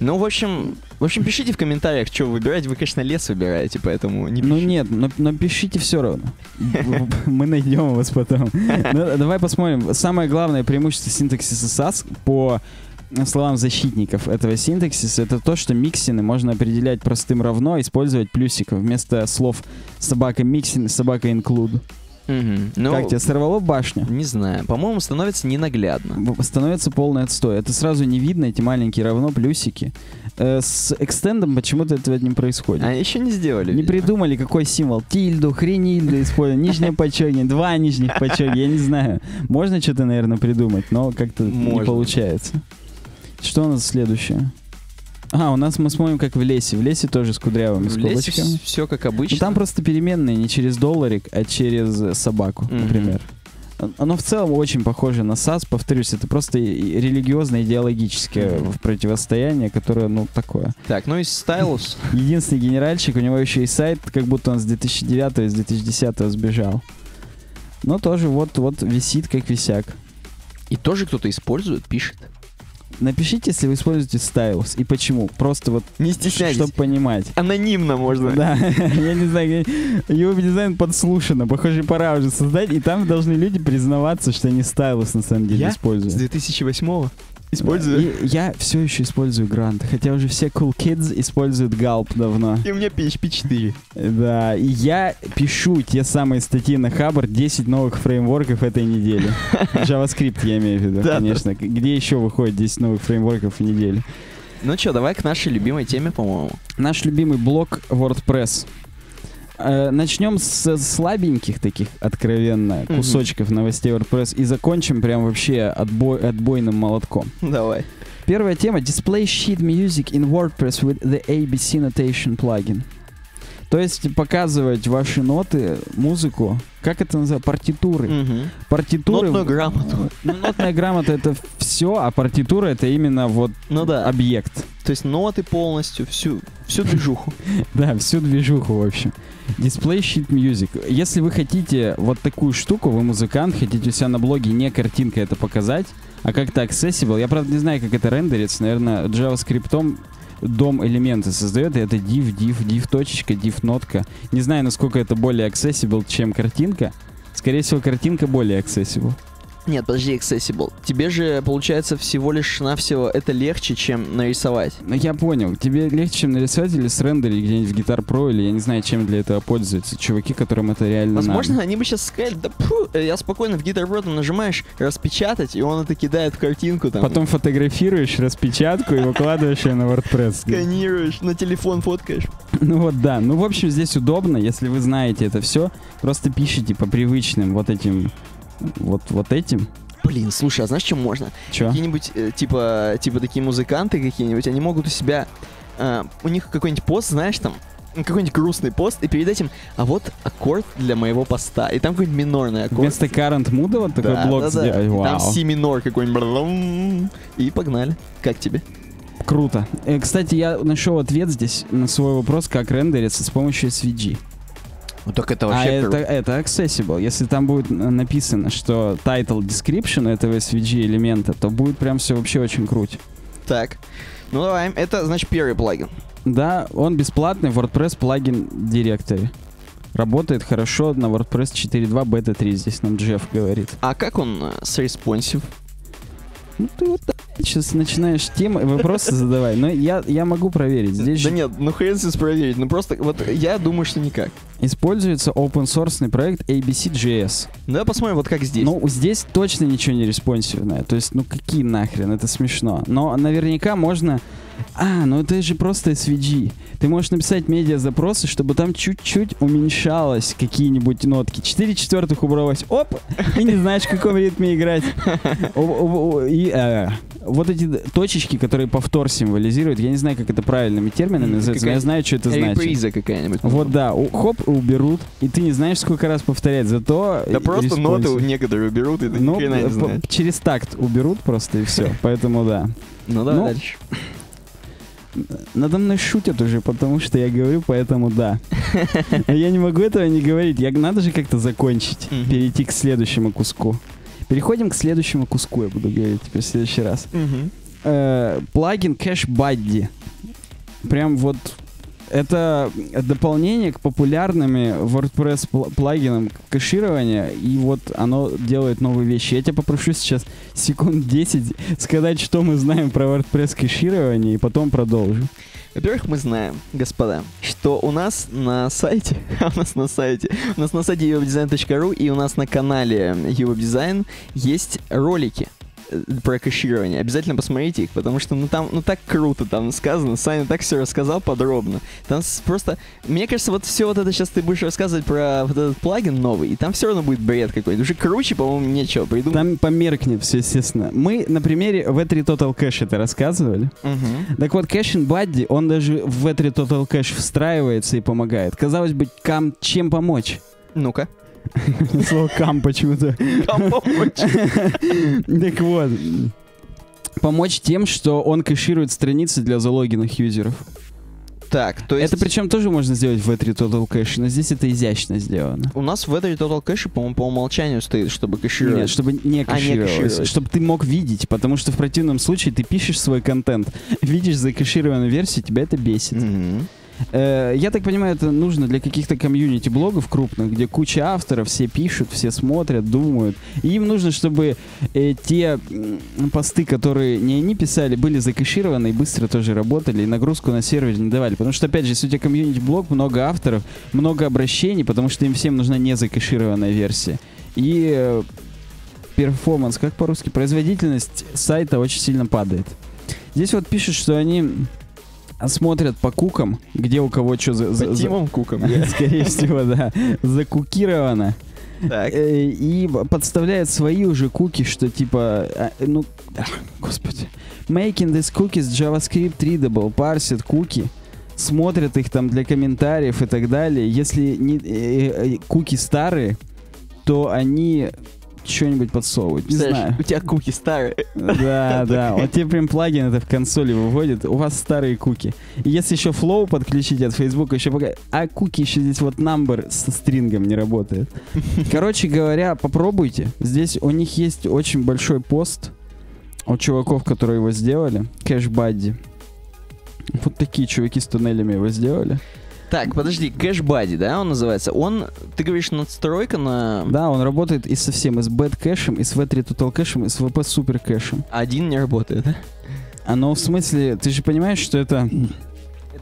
Ну, в общем, в общем, пишите в комментариях, что вы выбираете. Вы, конечно, лес выбираете, поэтому не Ну пишите. нет, но, но пишите все равно. Мы найдем вас потом. Ну, Давай посмотрим. Самое главное преимущество синтаксиса SAS по словам защитников этого синтаксиса, это то, что миксины можно определять простым равно, использовать плюсиков вместо слов собака миксин и собака include. Мгм. Ну, Как тебе сорвало башню? не знаю. По-моему, становится ненаглядно. Становится полный отстой. Это сразу не видно, эти маленькие равно плюсики. Э, С экстендом почему-то этого не происходит. А еще не сделали. Не видимо. придумали, какой символ. Тильду, хренильду используем. Нижнее подчеркивание, два нижних подчеркивания. Я не знаю. Можно что-то, наверное, придумать, но как-то не получается. Что у нас следующее? А, у нас мы смотрим как в лесе. В лесе тоже с кудрявыми В лесе скобочками. все как Ну, обычно. там просто переменные не через долларик, а через э, собаку, Мгм. например. Оно в целом очень похоже на САС, повторюсь, это просто и- и религиозно-идеологическое Мгм. в противостояние, которое, ну, такое. Так, ну и стайлус. Единственный генеральщик, у него еще и сайт, как будто он с 2009 из 2010 сбежал. Но тоже вот, вот висит как висяк. И тоже кто-то использует, пишет. Напишите, если вы используете стайлус и почему. Просто вот, Не стесняйтесь. чтобы понимать. Анонимно можно. Да, я не знаю, его дизайн подслушано, похоже, пора уже создать, и там должны люди признаваться, что они стайлус на самом деле Я? С используют. 2008-го И я все еще использую Грант, хотя уже все cool kids используют Галп давно. И у меня PHP 4. Да, и я пишу те самые статьи на Хабр 10 новых фреймворков этой недели. JavaScript я имею в виду, Да, конечно. Где еще выходит 10 новых фреймворков в неделю? Ну что, давай к нашей любимой теме, по-моему. Наш любимый блок WordPress. Э, Начнем с слабеньких таких, откровенно, кусочков новостей WordPress и закончим прям вообще отбой, отбойным молотком. Давай. Первая тема — Display Sheet Music in WordPress with the ABC Notation plugin. То есть показывать ваши ноты, музыку, как это называется, партитуры. Мгм. Партитуры... Нотную грамоту. Ну, Нотная грамота — это все, а партитура — это именно вот Ну да. объект. То есть ноты полностью, всю, всю движуху. Да, всю движуху, в общем. Display Sheet Music. Если вы хотите вот такую штуку, вы музыкант, хотите у себя на блоге не картинкой это показать, а как-то accessible. Я, правда, не знаю, как это рендерится. Наверное, JavaScript дом элементы создает, и это div, div, div точечка, div нотка. Не знаю, насколько это более accessible, чем картинка. Скорее всего, картинка более accessible. Нет, подожди, accessible. Тебе же, получается, всего лишь навсего это легче, чем нарисовать. Ну, я понял. Тебе легче, чем нарисовать или срендерить где-нибудь в Guitar Pro, или я не знаю, чем для этого пользуются. Чуваки, которым это реально Возможно, надо. они бы сейчас сказали, да пфу, э, я спокойно в Guitar Pro там нажимаешь распечатать, и он это кидает в картинку там. Потом фотографируешь распечатку и выкладываешь ее на WordPress. сканируешь, на телефон фоткаешь. Ну вот да. Ну, в общем, здесь удобно, если вы знаете это все. Просто пишите по привычным вот этим вот, вот этим. Блин, слушай, а знаешь, чем можно? Чё? Какие-нибудь, э, типа, типа такие музыканты какие-нибудь, они могут у себя, э, у них какой-нибудь пост, знаешь, там, какой-нибудь грустный пост, и перед этим, а вот аккорд для моего поста. И там какой-нибудь минорный аккорд. Вместо current mood вот такой Да, блок да, да. сделать. Вау. Там си минор какой-нибудь. И погнали. Как тебе? Круто. Э, кстати, я нашел ответ здесь на свой вопрос, как рендерится с помощью SVG. Ну так это а это, это accessible. Если там будет э, написано, что title description этого SVG элемента, то будет прям все вообще очень круто. Так. Ну давай, это значит первый плагин. Да, он бесплатный WordPress плагин директоре. Работает хорошо на WordPress 4.2 бета 3, здесь нам Джефф говорит. А как он э, с responsive? Ну ты вот сейчас начинаешь темы, вопросы задавай. Но я, я могу проверить. Здесь Да же нет, ну хрен здесь проверить. Ну просто, вот я думаю, что никак. используется open source проект ABC.js. Ну давай посмотрим, вот как здесь. Ну, здесь точно ничего не респонсивное. То есть, ну какие нахрен, это смешно. Но наверняка можно... А, ну это же просто SVG. Ты можешь написать медиа-запросы, чтобы там чуть-чуть уменьшалось какие-нибудь нотки. 4 четвертых убралось. Оп! И не знаешь, в каком ритме играть. И э, вот эти точечки, которые повтор символизируют, я не знаю, как это правильными терминами называется, но я знаю, что это значит. Реприза какая-нибудь. Вот да, у- хоп, уберут, и ты не знаешь, сколько раз повторять, зато... Да просто responsive. ноты некоторые берут, и ты Ну, не знаешь. через такт уберут просто и все. Поэтому да. Ну давай ну, дальше. Надо мной шутят уже, потому что я говорю, поэтому да. Я не могу этого не говорить. Я, надо же как-то закончить, перейти к следующему куску. Переходим к следующему куску, я буду говорить теперь в следующий раз. Э, плагин Cache Buddy. Прям вот это дополнение к популярными WordPress пл- плагинам кэширования, и вот оно делает новые вещи. Я тебя попрошу сейчас секунд 10 сказать, что мы знаем про WordPress кэширование, и потом продолжим. Во-первых, мы знаем, господа, что у нас на сайте, у нас на сайте, у нас на сайте uwebdesign.ru и у нас на канале uwebdesign есть ролики про кэширование, обязательно посмотрите их, потому что ну там, ну так круто там сказано, Саня так все рассказал подробно. Там просто, мне кажется, вот все вот это сейчас ты будешь рассказывать про вот этот плагин новый, и там все равно будет бред какой-то. Уже круче, по-моему, нечего придумать. Там померкнет все, естественно. Мы на примере V3 Total Cache это рассказывали. Мгм. Так вот, Caching Buddy, он даже в V3 Total Cache встраивается и помогает. Казалось бы, кам чем помочь? Ну-ка. Слово кам почему-то. Помочь? Так вот. Помочь тем, что он кэширует страницы для залогенных юзеров. Так, то есть... Это причем тоже можно сделать в V3 Total Cache, но здесь это изящно сделано. У нас в этой Total Cache, по-моему, по умолчанию стоит, чтобы кэшировать. Нет, чтобы не кэшировалось. кэшировалось. чтобы ты мог видеть, потому что в противном случае ты пишешь свой контент, видишь закэшированную версию, тебя это бесит. Мгм. Э, Я так понимаю, это нужно для каких-то комьюнити-блогов крупных, где куча авторов, все пишут, все смотрят, думают. И им нужно, чтобы э, те посты, которые не они писали, были закэшированы и быстро тоже работали, и нагрузку на сервер не давали. Потому что, опять же, если у тебя комьюнити-блог, много авторов, много обращений, потому что им всем нужна не закэшированная версия. И э, перформанс, как по-русски, производительность сайта очень сильно падает. Здесь вот пишут, что они смотрят по кукам, где у кого что за, По Тимом Куком. скорее всего, да, закукировано. Так. Э, И подставляют свои уже куки, что типа, а, ну, господи. Making these cookies JavaScript readable, парсят куки, смотрят их там для комментариев и так далее. Если не, э, э, куки старые, то они что-нибудь подсовывают. Не знаю. у тебя куки старые. Да, да. Вот тебе прям плагин это в консоли выводит. У вас старые куки. И если еще Flow подключить от Facebook, еще пока... А куки еще здесь вот number со стрингом не работает. Короче говоря, попробуйте. Здесь у них есть очень большой пост у чуваков, которые его сделали. Cash Buddy. Вот такие чуваки с туннелями его сделали. Так, подожди, кэш-бади, да, он называется? Он, ты говоришь, надстройка на... Да, он работает и со всем, и с Bad кэшем, и с V3 Total кэшем, и с VP Super кэшем. Один не работает, да? А ну, в смысле, ты же понимаешь, что это...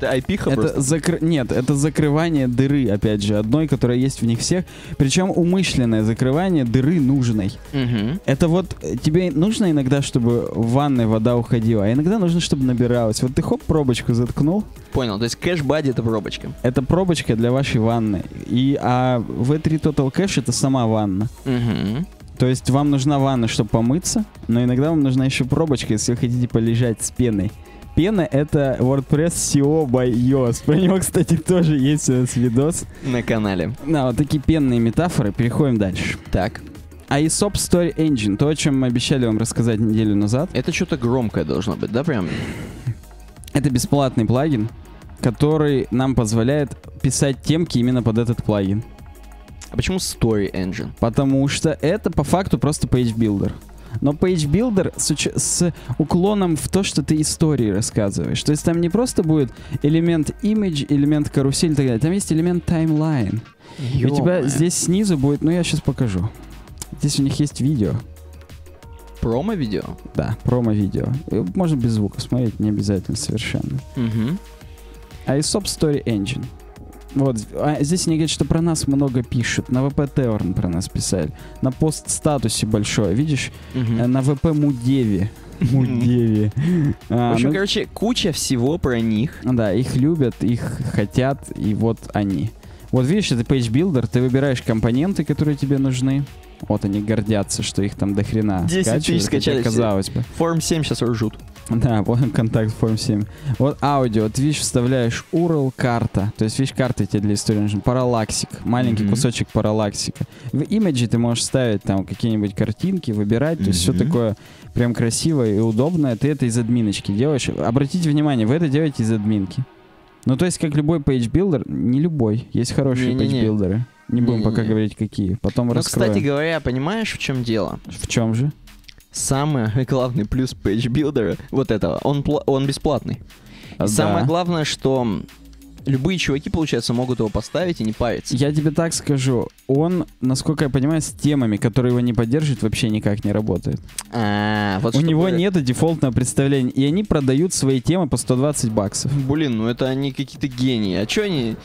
Это IP-ха Это просто. закры- Нет, это закрывание дыры, опять же, одной, которая есть в них всех. Причем умышленное закрывание дыры нужной. Мгм. Это вот э, тебе нужно иногда, чтобы в ванной вода уходила, а иногда нужно, чтобы набиралась. Вот ты хоп, пробочку заткнул, Понял, то есть кэш-бади это пробочка. это пробочка для вашей ванны. И, а V3 Total Cache это сама ванна. Мгм. То есть вам нужна ванна, чтобы помыться, но иногда вам нужна еще пробочка, если вы хотите полежать с пеной. Пена — это WordPress SEO by iOS. Про него, кстати, тоже есть у нас видос. На канале. Да, вот такие пенные метафоры. Переходим дальше. Так, А ISOP Story Engine, то, о чем мы обещали вам рассказать неделю назад, это что-то громкое должно быть, да, прям? это бесплатный плагин, который нам позволяет писать темки именно под этот плагин. А почему Story Engine? Потому что это по факту просто Page Builder. Но Page Builder с, уч- с уклоном в то, что ты истории рассказываешь. То есть там не просто будет элемент image, элемент карусель и так далее. Там есть элемент timeline. И у тебя здесь снизу будет, ну я сейчас покажу. Здесь у них есть видео. промо-видео? Да, промо-видео. И Можно без звука смотреть, не обязательно совершенно. Угу. ISOP Story Engine. Вот, а здесь они говорят, что про нас много пишут. На VP Teorn про нас писали. На пост-статусе большое, видишь? Э, На VP Мудеви. Мудеви. В А, общем, ну, короче, куча всего про них. Да, их любят, их хотят, и вот они. Вот видишь, это Page Builder, ты выбираешь компоненты, которые тебе нужны. Вот они гордятся, что их там до хрена 10 скачивают, тысяч скачали казалось бы. Form 7 сейчас ржут. Да, вот Contact Form 7. Вот аудио, видишь, вставляешь URL карта. То есть, видишь, карта тебе для истории нужна. Параллаксик. Маленький Мгм. кусочек параллаксика. В имидже ты можешь ставить там какие-нибудь картинки, выбирать. То есть все Мгм. такое прям красивое и удобное. Ты это из админочки делаешь. Обратите внимание, вы это делаете из админки. Ну, то есть, как любой page builder, не любой. Есть хорошие Не-не-не. пейдж-билдеры. Не будем пока Не-не-не. говорить, какие. Потом Ну, раскроем. кстати говоря, понимаешь, в чем дело? В чем же? Самый главный плюс пейдж-билдера вот этого, он, он бесплатный. И А, самое да. главное, что любые чуваки, получается, могут его поставить и не париться. Я тебе так скажу, он, насколько я понимаю, с темами, которые его не поддерживают, вообще никак не работает. А, вот У него нету дефолтного представления, и они продают свои темы по 120 баксов. Блин, ну это они какие-то гении. А чё они...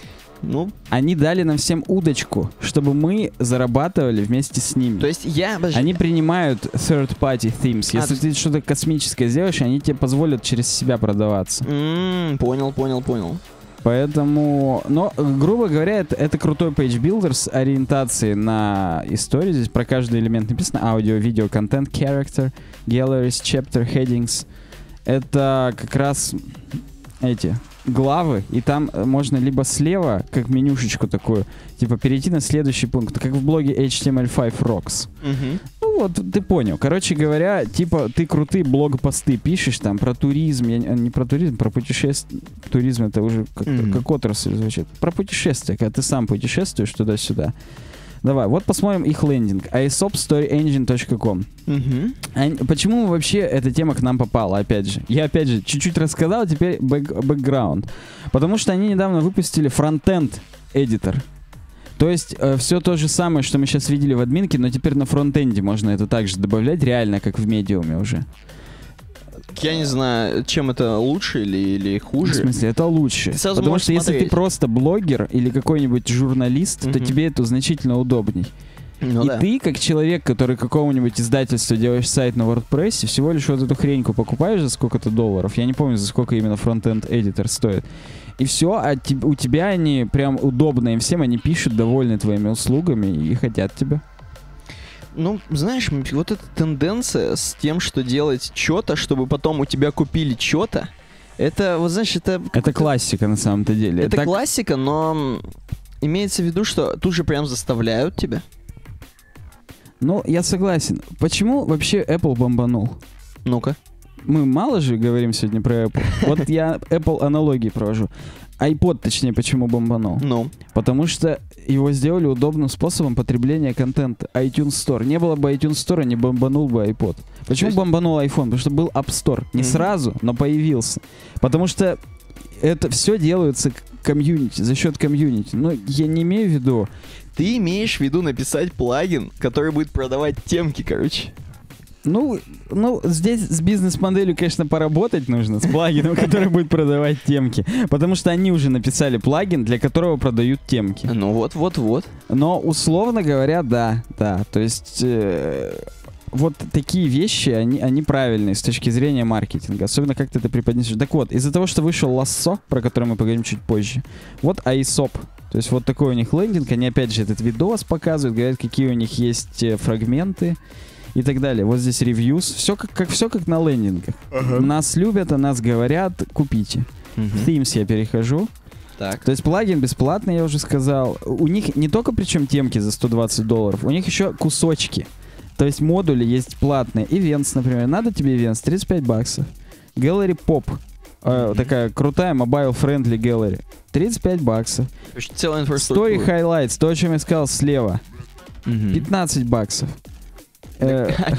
Ну, Они дали нам всем удочку, чтобы мы зарабатывали вместе с ними. то есть я... подожди, Они принимают third-party themes. А, Если ты что-то космическое сделаешь, они тебе позволят через себя продаваться. М, понял, понял, понял. Поэтому, но, грубо говоря, это, это крутой page builder с ориентацией на историю. Здесь про каждый элемент написано. Аудио, видео, контент, character, galleries, chapter, headings. Это как раз эти главы, и там э, можно либо слева, как менюшечку такую, типа перейти на следующий пункт, как в блоге HTML5 Rocks. Мгм. Ну вот, ты понял. Короче говоря, типа, ты крутые блог-посты пишешь там про туризм, я не, не про туризм, про путешествие. Туризм это уже как, Мгм. как отрасль звучит. Про путешествия, когда ты сам путешествуешь туда-сюда. Давай, вот посмотрим их лендинг. isopstoryengine.com. Мгм. Ань- Почему вообще эта тема к нам попала, опять же? Я, опять же, чуть-чуть рассказал, а теперь бэк- бэкграунд. Потому что они недавно выпустили фронтенд эдитор. То есть все то же самое, что мы сейчас видели в админке, но теперь на фронтенде можно это также добавлять, реально, как в медиуме уже. Я не знаю, чем это лучше или, или В хуже. смысле, это лучше. Потому что если ты смотреть. просто блогер или какой-нибудь журналист, то Мгм. тебе это значительно удобней. Ну и да. ты, как человек, который какому-нибудь издательству делаешь сайт на WordPress, всего лишь вот эту хреньку покупаешь за сколько-то долларов. Я не помню, за сколько именно фронтенд эдитор стоит. И все, а у тебя они прям удобно им всем, они пишут, довольны твоими услугами и хотят тебя. Ну, знаешь, вот эта тенденция с тем, что делать что-то, чтобы потом у тебя купили что-то, это, вот знаешь, это... Это классика на самом-то деле. Это Так- классика, но имеется в виду, что тут же прям заставляют тебя. Ну, я согласен. Почему вообще Apple бомбанул? Ну-ка. Мы мало же говорим сегодня про Apple. Вот я Apple аналогии провожу. iPod, точнее, почему бомбанул? Ну. Потому что его сделали удобным способом потребления контента. iTunes Store. Не было бы iTunes Store, не бомбанул бы iPod. Почему есть- бомбанул iPhone? Потому что был App Store. Не Мгм. сразу, но появился. Потому что это все делается комьюнити, за счет комьюнити. Ну, я не имею в виду... Ты имеешь в виду написать плагин, который будет продавать темки, короче. Ну, ну, здесь с бизнес-моделью, конечно, поработать нужно, с плагином, который будет продавать темки. Потому что они уже написали плагин, для которого продают темки. Ну вот-вот-вот. Но условно говоря, да, да. То есть э, вот такие вещи, они, они правильные с точки зрения маркетинга. Особенно как ты это преподнесешь. Так вот, из-за того, что вышел Лассо, про который мы поговорим чуть позже, вот ISOP. То есть вот такой у них лендинг. Они опять же этот видос показывают, говорят, какие у них есть э, фрагменты и так далее. Вот здесь ревьюс. Все как, как, все как на лендингах. Нас любят, о нас говорят, купите. В Themes я перехожу. Так. То есть плагин бесплатный, я уже сказал. У них не только причем темки за 120 долларов, у них еще кусочки. То есть модули есть платные. Events, например. Надо тебе Events, 35 баксов. Gallery Pop. э, Мгм. Такая крутая mobile-friendly gallery. 35 баксов. Story. Highlights, то, о чем я сказал слева. Мгм. 15 баксов. Э, А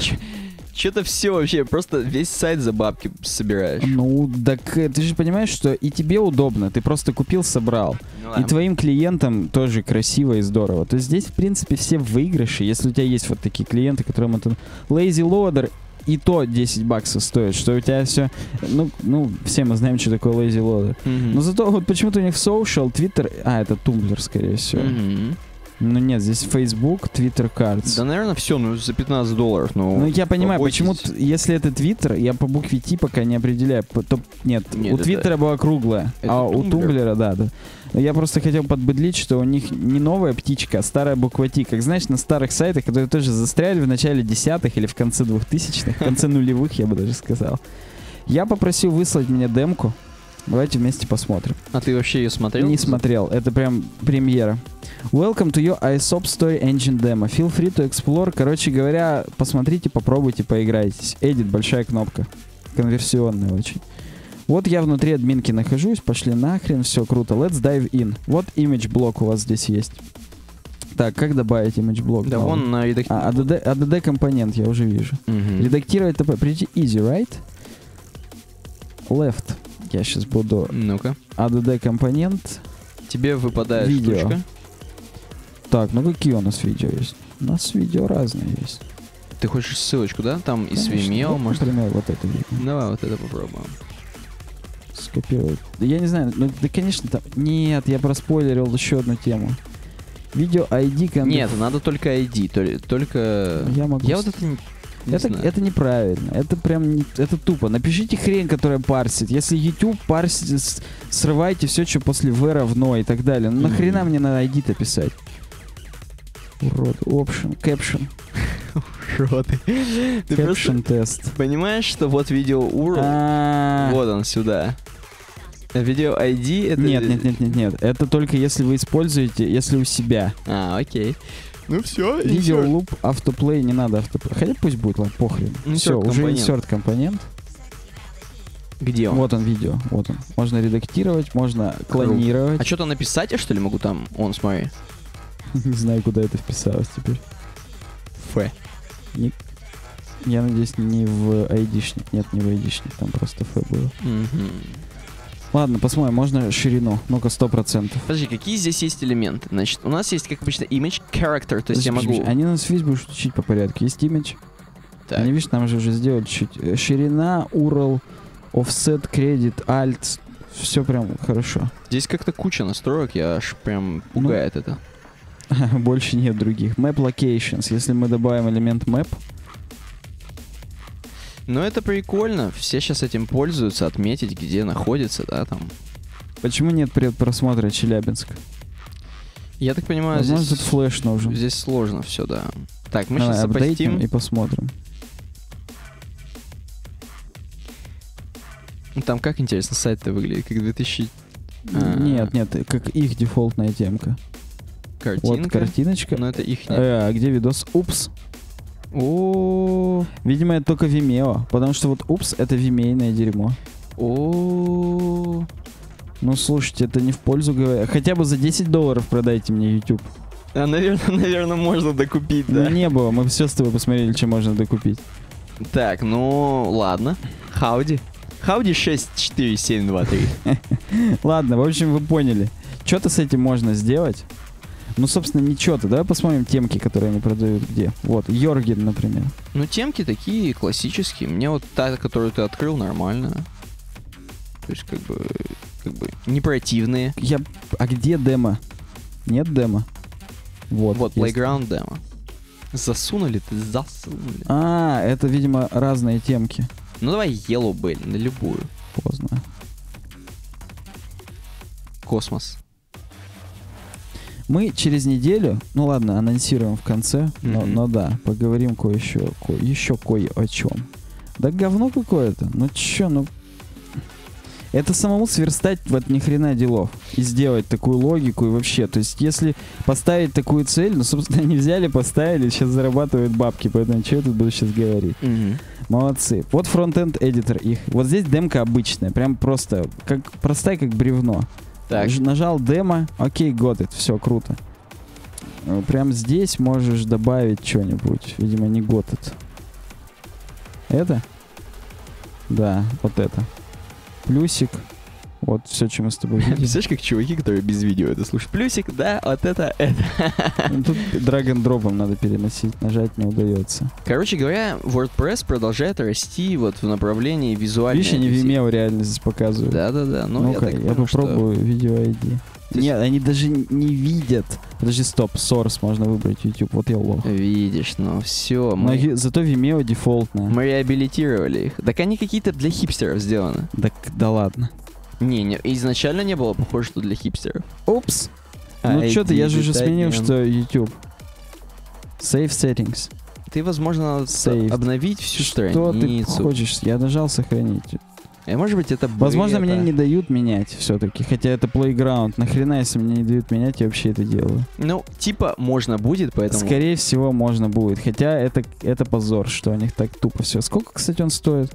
Что-то все вообще, просто весь сайт за бабки собираешь. ну, так э, ты же понимаешь, что и тебе удобно. Ты просто купил, собрал. Ну И твоим клиентам тоже красиво и здорово. То есть здесь, в принципе, все выигрыши. Если у тебя есть вот такие клиенты, которым это Lazy Loader, и то 10 баксов стоит, что у тебя все... Ну, ну, все мы знаем, что такое Lazy Loader. Мгм. Но зато вот почему-то у них social, Twitter... А, это Tumblr, скорее всего. Мгм. Ну нет, здесь Facebook, Twitter Cards. Да, наверное, все, ну за 15 долларов, ну. Ну, я понимаю, почему, если это Твиттер, я по букве T пока не определяю. То, нет, Нет, у это- Твиттера была круглая, это а у Tumblr. Тумблера, да, да. Я просто хотел подбыдлить, что у них не новая птичка, а старая буква T. Как знаешь, на старых сайтах, которые тоже застряли в начале десятых или в конце двухтысячных, в конце нулевых, я бы даже сказал. Я попросил выслать мне демку. Давайте вместе посмотрим. А ты вообще ее смотрел? Не смотрел, это прям премьера. Welcome to your ISOP Story Engine Demo. Feel free to explore. Короче говоря, посмотрите, попробуйте, поиграйтесь. Edit, большая кнопка. Конверсионная очень. Вот я внутри админки нахожусь, пошли нахрен, все круто. Let's dive in. Вот image блок у вас здесь есть. Так, как добавить image блок? Да вон на редак- А, ADD, ADD компонент я уже вижу. Редактировать ТП. Прийти easy, right? Left. Я сейчас буду Ну-ка. ADD компонент. Тебе выпадает Видео. штучка. Так, ну какие у нас видео есть? У нас видео разные есть. Ты хочешь ссылочку, да? Там и. Vimeo, Вот, может. Например, вот это видео. Давай вот это попробуем. скопировать. Да Я не знаю, ну да, конечно, там... Нет, я проспойлерил еще одну тему. Видео ID be Нет, надо только ID, только... Я могу Я вот это не, это, знаю. это неправильно. Это прям не, это тупо. Напишите хрень, которая парсит. Если YouTube парсит, срывайте все, что после V равно и так далее. Ну Мгм. нахрена мне на ID-то писать? Урод. Option, caption, ты? Просто caption тест. понимаешь, что вот видео URL, А, вот он сюда. Видео ID это... Нет, нет, нет, нет, нет. Это только если вы используете, если у себя. А, окей. Ну все, Видео луп, автоплей, не надо автоплей. Хотя пусть будет, ладно, похрен. Все, уже insert компонент. Где он? Вот он видео, вот он. Можно редактировать, можно клонировать. А что-то написать я что ли могу там? Он, смотри. Не знаю, куда это вписалось теперь. Ф. Я надеюсь, не в айдишник. Нет, не в айдишник, там просто F было. Мгм. Ладно, посмотрим, можно ширину. Ну-ка, сто процентов. Подожди, какие здесь есть элементы? Значит, у нас есть, как обычно, image, character, то есть я могу... Они нас весь будут учить по порядку. Есть имидж. Так. Они, видишь, нам же уже сделали чуть. э, Ширина, URL, offset, кредит, alt. Все прям хорошо. Здесь как-то куча настроек, я аж прям Ну. пугает это. Больше нет других. Map locations. Если мы добавим элемент map, Но это прикольно, все сейчас этим пользуются, отметить, где находится, да, там. почему нет предпросмотра Челябинск? Я так понимаю, Возможно, здесь, тут флеш нужен. здесь сложно все, да. Так, мы Давай, сейчас запостим. и посмотрим. Ну, Там как интересно сайт-то выглядит, как 2000... А, Нет, нет, как их дефолтная темка. Картинка. Вот картиночка. Но это их нет. Э, а где видос? Упс. О, Видимо, это только Vimeo, потому что вот упс это вимейное дерьмо. о, Ну, слушайте, это не в пользу говоря. Хотя бы за 10 долларов продайте мне YouTube. А, наверное, наверное, можно докупить, да. Не было, мы все с тобой посмотрели, что можно докупить. Так, ну, ладно. Хауди. Хауди 64723. Ладно, в общем, вы поняли. Что-то с этим можно сделать. Ну, собственно, ничего-то. Давай посмотрим темки, которые они продают где. Вот, Йорген, например. Ну, темки такие классические. Мне вот та, которую ты открыл, нормально. То есть, как бы, как бы, не противные. Я... А где демо? Нет демо? Вот. Вот, есть. Playground демо. Засунули ты, засунули. А, это, видимо, разные темки. Ну, давай Yellow Bell, на любую. Поздно. Космос. Мы через неделю, ну ладно, анонсируем в конце, но, Мгм. но да, поговорим кое-еще, ко- еще кое о чем. Да говно какое-то. Ну чё, ну... Это самому сверстать вот ни хрена делов. И сделать такую логику и вообще. То есть, если поставить такую цель, ну, собственно, они взяли, поставили, сейчас зарабатывают бабки, поэтому что я тут буду сейчас говорить? Молодцы. Вот фронтенд эдитор их. Вот здесь демка обычная, прям просто, как простая, как бревно. Так, Нажал демо, окей, got it, все круто. Э, Прям здесь можешь добавить что-нибудь. Видимо, не got it. Это? Да, вот это. Плюсик. Вот все, что мы с тобой видим. Представляешь, как чуваки, которые без видео это слушают? Плюсик, да, вот это, это. Ну, Тут драг дропом надо переносить, нажать не удается. Короче говоря, WordPress продолжает расти вот в направлении визуальной... Видишь, они Vimeo реально здесь показывают. Да-да-да, ну я Ну-ка, так я, понял, что- попробую видео ID. есть- Нет, они даже не видят. Подожди, стоп, source можно выбрать YouTube. Вот я лох. Видишь, ну все, Но мы, ви- зато Vimeo дефолтная. мы реабилитировали их. Так они какие-то для хипстеров сделаны. Да, да ладно. Не, не, изначально не было похоже, что для хипстеров. Упс. А, ну что ты, я же уже сменил, что YouTube. Save settings. Ты, возможно, Saved. обновить всю что страницу. ты хочешь? Я нажал сохранить. Э, может быть, это Возможно, мне не дают менять все-таки. Хотя это Playground. Нахрена, если мне не дают менять, я вообще это делаю. Ну, типа, можно будет, поэтому... Скорее всего, можно будет. Хотя это, это позор, что у них так тупо все. Сколько, кстати, он стоит?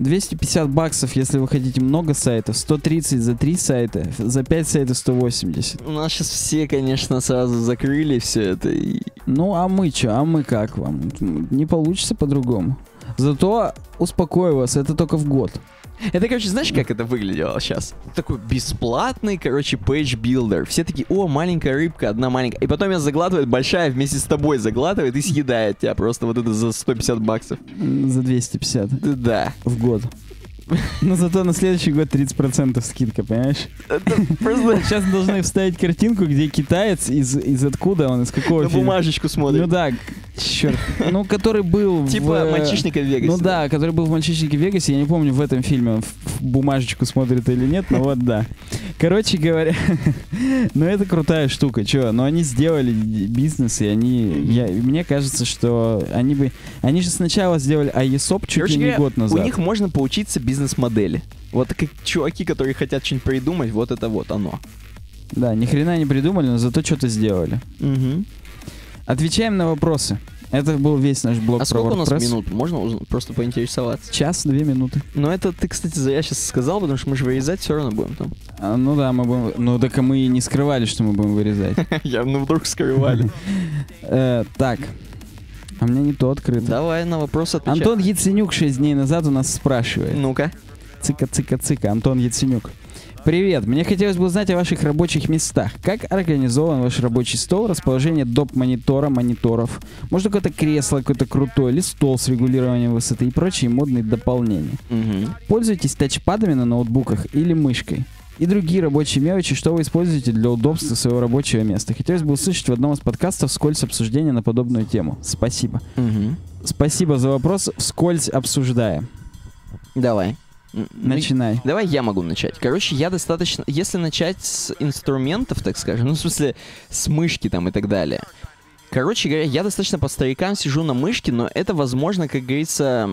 250 баксов, если вы хотите много сайтов, 130 за 3 сайта, за 5 сайтов 180. У нас сейчас все, конечно, сразу закрыли все это. И... Ну, а мы чё? А мы как вам? Не получится по-другому. Зато, успокою вас, это только в год. Это, короче, знаешь, как это выглядело сейчас? Такой бесплатный, короче, page builder. Все такие, о, маленькая рыбка, одна маленькая. И потом я заглатывает, большая вместе с тобой заглатывает и съедает тебя просто вот это за 150 баксов. За 250 Да. в год. Но зато на следующий год 30% скидка, понимаешь? Просто Сейчас должны вставить картинку, где китаец, из, из откуда он, из какого на фильма? бумажечку смотрит. Ну да, черт. Ну, который был в... Типа э, мальчишника в Вегасе. Ну да, который был в «Мальчишнике в Вегасе». Я не помню, в этом фильме он в, в бумажечку смотрит или нет, но вот да. Короче говоря, ну это крутая штука, чё. Но они сделали бизнес, и они... Я, мне кажется, что они бы... Они же сначала сделали iESOP чуть Короче ли не год назад. У них можно поучиться бизнес-модели. Вот как чуваки, которые хотят что-нибудь придумать, вот это вот оно. Да, ни хрена не придумали, но зато что-то сделали. Угу. Отвечаем на вопросы. Это был весь наш блог А про сколько у нас WordPress. минут? Можно узнать? просто поинтересоваться? Час, две минуты. Но это ты, кстати, зря сейчас сказал, потому что мы же вырезать все равно будем там. А, ну да, мы будем... Ну так мы и не скрывали, что мы будем вырезать. Явно вдруг скрывали. Э, Так. А меня не то открыто. Давай на вопрос отвечай. Антон Яценюк 6 дней назад у нас спрашивает. Ну-ка. Цика, цика, цика. Антон Яценюк. Привет, мне хотелось бы узнать о ваших рабочих местах. Как организован ваш рабочий стол, расположение доп-монитора, мониторов? Может, какое-то кресло какое-то крутое, или стол с регулированием высоты и прочие модные дополнения? Мгм. Пользуетесь тачпадами на ноутбуках или мышкой? И другие рабочие мелочи, что вы используете для удобства своего рабочего места. Хотелось бы услышать в одном из подкастов вскользь обсуждение на подобную тему. Спасибо. Мгм. Спасибо за вопрос. Вскользь обсуждаем. Давай. Начинай. Давай я могу начать. Короче, я достаточно... Если начать с инструментов, так скажем, ну, в смысле, с мышки там и так далее. Короче говоря, я достаточно по старикам сижу на мышке, но это, возможно, как говорится,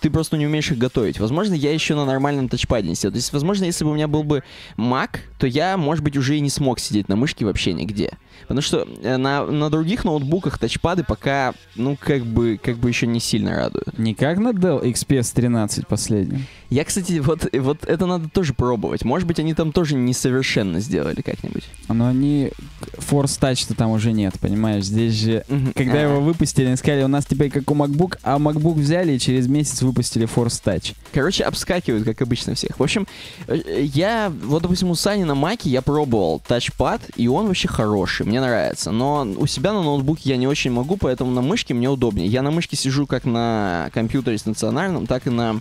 ты просто не умеешь их готовить. Возможно, я еще на нормальном тачпаде не сидел. То есть, возможно, если бы у меня был бы Mac, то я, может быть, уже и не смог сидеть на мышке вообще нигде. Потому что э, на, на других ноутбуках тачпады пока, ну, как бы, как бы еще не сильно радуют. Не как на Dell XPS 13 последнем. Я, кстати, вот, вот это надо тоже пробовать. Может быть, они там тоже несовершенно сделали как-нибудь. Но они... Force Touch-то там уже нет, понимаешь? Здесь же... Когда А, его выпустили, они сказали, у нас теперь как у MacBook, а MacBook взяли и через месяц выпустили Force Touch. Короче, обскакивают, как обычно всех. В общем, э, я, вот, допустим, у Сани на Маке я пробовал тачпад, и он вообще хороший, мне нравится. Но у себя на ноутбуке я не очень могу, поэтому на мышке мне удобнее. Я на мышке сижу как на компьютере стационарном, так и на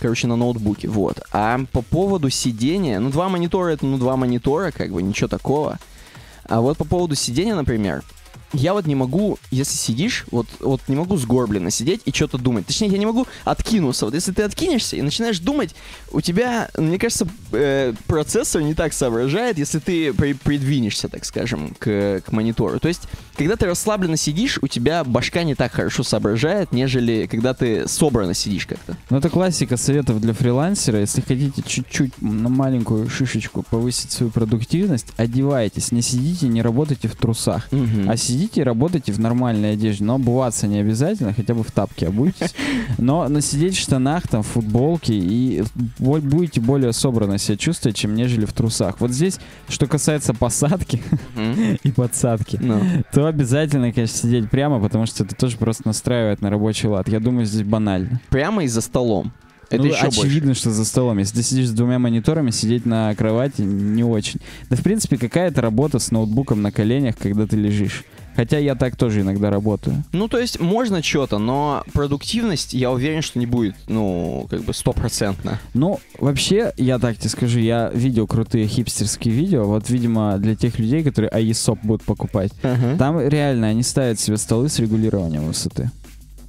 короче, на ноутбуке, вот. А по поводу сидения, ну, два монитора это, ну, два монитора, как бы, ничего такого. А вот по поводу сидения, например, я вот не могу, если сидишь, вот, вот не могу сгорбленно сидеть и что-то думать. Точнее, я не могу откинуться. Вот если ты откинешься и начинаешь думать, у тебя, мне кажется, э, процессор не так соображает, если ты при- придвинешься, так скажем, к, к монитору. То есть, когда ты расслабленно сидишь, у тебя башка не так хорошо соображает, нежели когда ты собранно сидишь как-то. Ну, это классика советов для фрилансера. Если хотите чуть-чуть на маленькую шишечку повысить свою продуктивность, одевайтесь. Не сидите, не работайте в трусах. Мгм. А сидите и работайте в нормальной одежде. Но обуваться не обязательно, хотя бы в тапке обуйтесь. Но, но сидеть в штанах, там, в футболке, и будете более собранно себя чувствовать, чем нежели в трусах. Вот здесь, что касается посадки и подсадки, Ну. то обязательно, конечно, сидеть прямо, потому что это тоже просто настраивает на рабочий лад. Я думаю, здесь банально. Прямо и за столом. Это Ну, еще больше. очевидно, что за столом. Если ты сидишь с двумя мониторами, сидеть на кровати не очень. Да, в принципе, какая-то работа с ноутбуком на коленях, когда ты лежишь. Хотя я так тоже иногда работаю. Ну, то есть, можно что-то, но продуктивность, я уверен, что не будет, ну, как бы стопроцентно. Ну, вообще, я так тебе скажу, я видел крутые хипстерские видео. Вот, видимо, для тех людей, которые iESOP будут покупать. Там реально они ставят себе столы с регулированием высоты.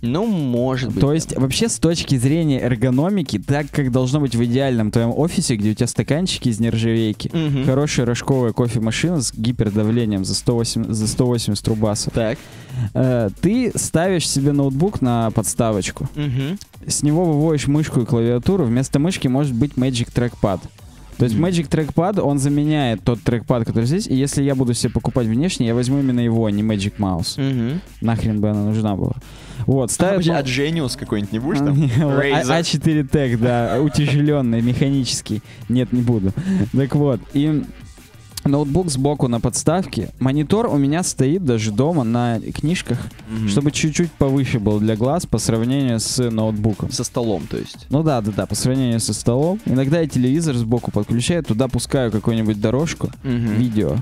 Ну, может быть. То есть, вообще, с точки зрения эргономики, так как должно быть в идеальном твоем офисе, где у тебя стаканчики из нержавейки, Мгм. хорошая рожковая кофемашина с гипердавлением за 108, за 180 рубасов. Так. Э, ты ставишь себе ноутбук на подставочку. Мгм. С него выводишь мышку и клавиатуру. Вместо мышки может быть Magic Trackpad. То есть. Magic Trackpad, он заменяет тот трекпад, который здесь. И если я буду себе покупать внешний, я возьму именно его, а не Magic Mouse. Мгм. Нахрен бы она нужна была. Вот, А, ставят... ноут- а Genius какой-нибудь не будешь А, там? не, Razer. А- А4 Tech, да, утяжеленный, механический. Нет, не буду. Так вот, и ноутбук сбоку на подставке. Монитор у меня стоит даже дома на книжках, Мгм. чтобы чуть-чуть повыше был для глаз по сравнению с ноутбуком. Со столом, то есть. Ну да, да, да, по сравнению со столом. Иногда я телевизор сбоку подключаю, туда пускаю какую-нибудь дорожку, Мгм. видео.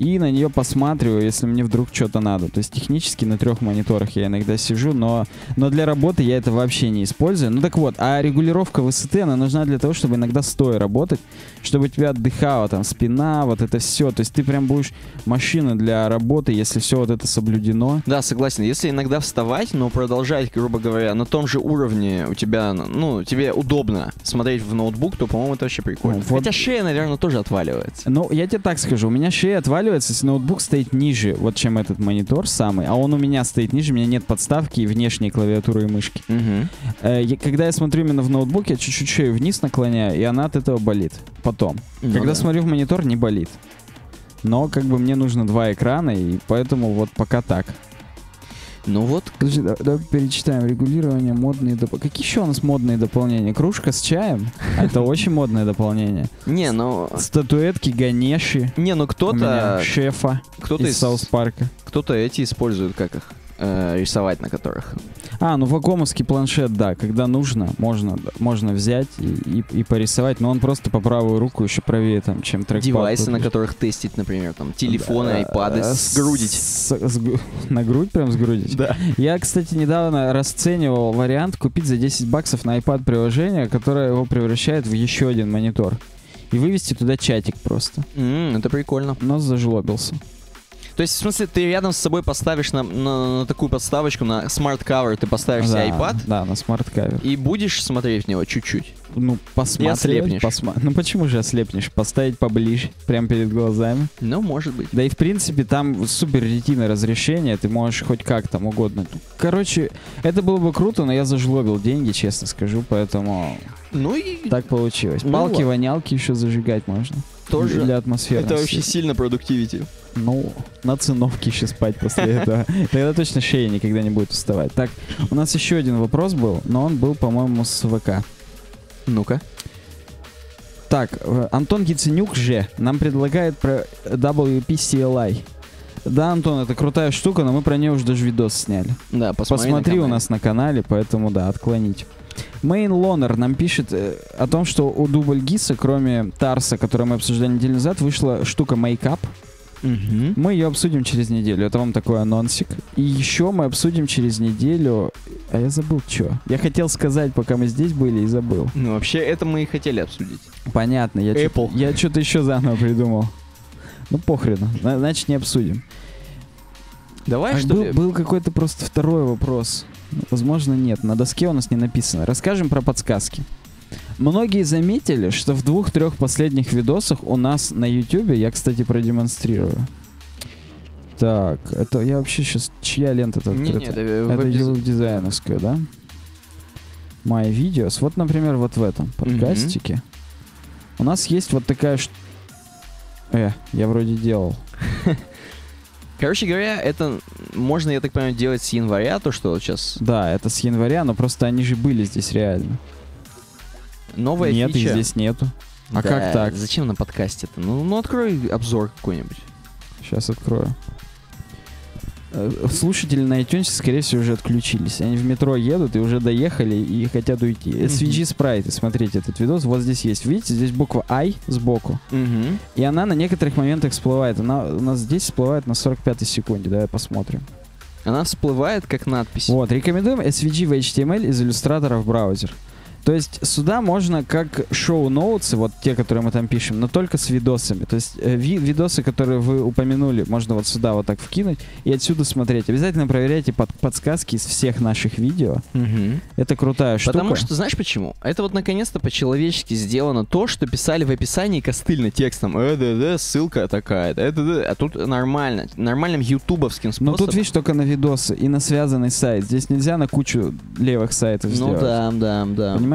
И на нее посматриваю, если мне вдруг что-то надо. То есть технически на трех мониторах я иногда сижу, но, но для работы я это вообще не использую. Ну так вот, а регулировка высоты, она нужна для того, чтобы иногда стоя работать, чтобы у тебя отдыхала там спина, вот это все. То есть ты прям будешь машина для работы, если все вот это соблюдено. Да, согласен. Если иногда вставать, но продолжать, грубо говоря, на том же уровне у тебя, ну, тебе удобно смотреть в ноутбук, то, по-моему, это вообще прикольно. Ну, вот- Хотя шея, наверное, тоже отваливается. Ну, я тебе так скажу, у меня шея отваливается, если ноутбук стоит ниже, вот чем этот монитор самый, а он у меня стоит ниже, у меня нет подставки и внешней клавиатуры и мышки. Я- когда я смотрю именно в ноутбук, я чуть-чуть шею вниз наклоняю, и она от этого болит. Потом. Ну когда да. смотрю в монитор, не болит. Но как бы мне нужно два экрана, и поэтому вот пока так. Ну вот, Подожди, да- давай перечитаем. Регулирование, модные дополнения. Какие еще у нас модные дополнения? Кружка с чаем? Это очень модное дополнение. не, ну, Статуэтки Ганеши. не, ну кто-то, шефа кто-то из Саус Парка. кто-то эти использует, как их, э, рисовать на которых. А, ну вакуумовский планшет, да, когда нужно, можно, можно взять и, и- и порисовать, но он просто по правую руку еще правее, там, чем трекпад. Девайсы, тут на которых тестить, например, там, телефоны, айпады, э, сгрудить. с- на грудь прям сгрудить? Да. Я, кстати, недавно расценивал вариант купить за 10 баксов на iPad приложение, которое его превращает в еще один монитор. И вывести туда чатик просто. М, это прикольно. Но зажлобился. То есть, в смысле, ты рядом с собой поставишь на, на- на такую подставочку, на Smart Cover, ты поставишь да, себе iPad Да, на Smart Cover. и будешь смотреть в него чуть-чуть. Ну, посмотреть. ослепнешь. посма- Ну, почему же ослепнешь? Поставить поближе, прямо перед глазами. Ну, может быть. Да и в принципе там Super Retina разрешение, ты можешь хоть как там угодно. Короче, это было бы круто, но я зажлобил деньги, честно скажу, поэтому Ну и так получилось. Ну Палки, ладно. вонялки еще зажигать можно. тоже. Для атмосферности. Это вообще сильно продуктивити. Ну, на циновке еще спать после этого. Тогда точно шея никогда не будет уставать. Так, у нас еще один вопрос был, но он был, по-моему, с ВК. Ну-ка. Так, э, Антон Гиценюк же нам предлагает про WPCLI. Да, Антон, это крутая штука, но мы про нее уже даже видос сняли. Да, посмотри, Посмотри, на у нас на канале, поэтому да, отклонить. Мейн Лонер нам пишет э, о том, что у Дубль Гиса, кроме Тарса, который мы обсуждали неделю назад, вышла штука Makeup. Мгм. Мы ее обсудим через неделю. Это вам такой анонсик. И еще мы обсудим через неделю. А я забыл, что. Я хотел сказать, пока мы здесь были, и забыл. Ну, вообще, это мы и хотели обсудить. Понятно, я чё- Apple. я что-то еще заново придумал. Ну похрену, На- значит не обсудим. Давай, А что был, ли? был какой-то просто второй вопрос. Возможно, нет. На доске у нас не написано. Расскажем про подсказки. Многие заметили, что в двух-трех последних видосах у нас на YouTube, я, кстати, продемонстрирую. Так, это я вообще сейчас... Чья лента-то Не, открыта? не, это Это веб-диз- да? My Videos. Вот, например, вот в этом подкастике. У нас есть вот такая... ш- Э, я вроде делал. Короче говоря, это можно, я так понимаю, делать с января, то, что сейчас Да, это с января, но просто они же были здесь реально. Новая Нет, фича. их здесь нету. А Да, как так? Зачем на подкасте-то? Ну, ну, открой обзор какой-нибудь. Сейчас открою. Э, Слушатели на iTunes, скорее всего, уже отключились. Они в метро едут и уже доехали и хотят уйти. SVG спрайты, смотрите этот видос. Вот здесь есть, видите, здесь буква I сбоку. Угу. И она на некоторых моментах всплывает. Она у нас здесь всплывает на 45 секунде. Давай посмотрим. Она всплывает как надпись. Вот, рекомендуем SVG в HTML из иллюстратора в браузер. То есть сюда можно как шоу-ноутсы, вот те, которые мы там пишем, но только с видосами. То есть э, ви- видосы, которые вы упомянули, можно вот сюда вот так вкинуть и отсюда смотреть. Обязательно проверяйте под- подсказки из всех наших видео. Мгм. Это крутая штука. Потому что, знаешь почему? Это вот наконец-то по-человечески сделано то, что писали в описании костыльно текстом. Э, да, да, ссылка такая-то. Это, да. А тут нормально. Нормальным ютубовским Но способом. тут, видишь, только на видосы и на связанный сайт. Здесь нельзя на кучу левых сайтов Ну сделать. да, да, да. Понимаешь?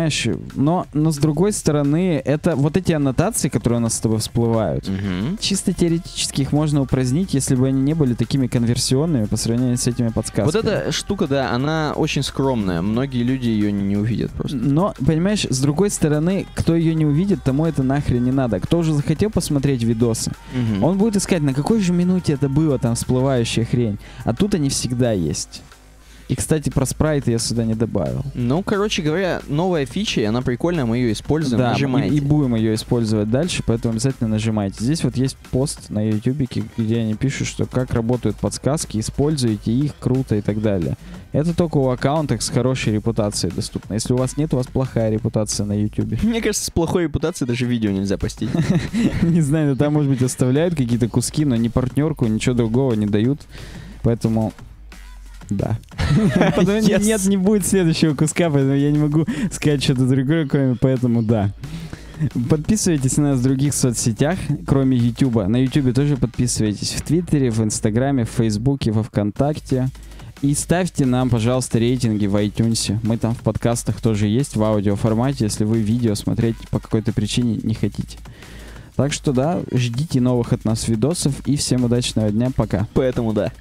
Но, но с другой стороны, это вот эти аннотации, которые у нас с тобой всплывают, Мгм. чисто теоретически их можно упразднить, если бы они не были такими конверсионными по сравнению с этими подсказками. Вот эта штука, да, она очень скромная. Многие люди ее не, не увидят просто. Но, понимаешь, с другой стороны, кто ее не увидит, тому это нахрен не надо. Кто уже захотел посмотреть видосы, Мгм. он будет искать, на какой же минуте это было там всплывающая хрень. А тут они всегда есть. И, кстати, про спрайт я сюда не добавил. Ну, короче говоря, новая фича, и она прикольная, мы ее используем. Да, Нажимаете. и, и будем ее использовать дальше, поэтому обязательно нажимайте. Здесь вот есть пост на YouTube, где они пишут, что как работают подсказки, используйте их, круто и так далее. Это только у аккаунтов с хорошей репутацией доступно. Если у вас нет, у вас плохая репутация на YouTube. Мне кажется, с плохой репутацией даже видео нельзя постить. Не знаю, но там, может быть, оставляют какие-то куски, но ни партнерку, ничего другого не дают. Поэтому да. Yes. нет, не будет следующего куска, поэтому я не могу сказать что-то другое, кроме поэтому да. Подписывайтесь на нас в других соцсетях, кроме YouTube. На YouTube тоже подписывайтесь. В Твиттере, в Инстаграме, в Фейсбуке, во Вконтакте. И ставьте нам, пожалуйста, рейтинги в iTunes. Мы там в подкастах тоже есть в аудиоформате, если вы видео смотреть по какой-то причине не хотите. Так что да, ждите новых от нас видосов и всем удачного дня. Пока. Поэтому да.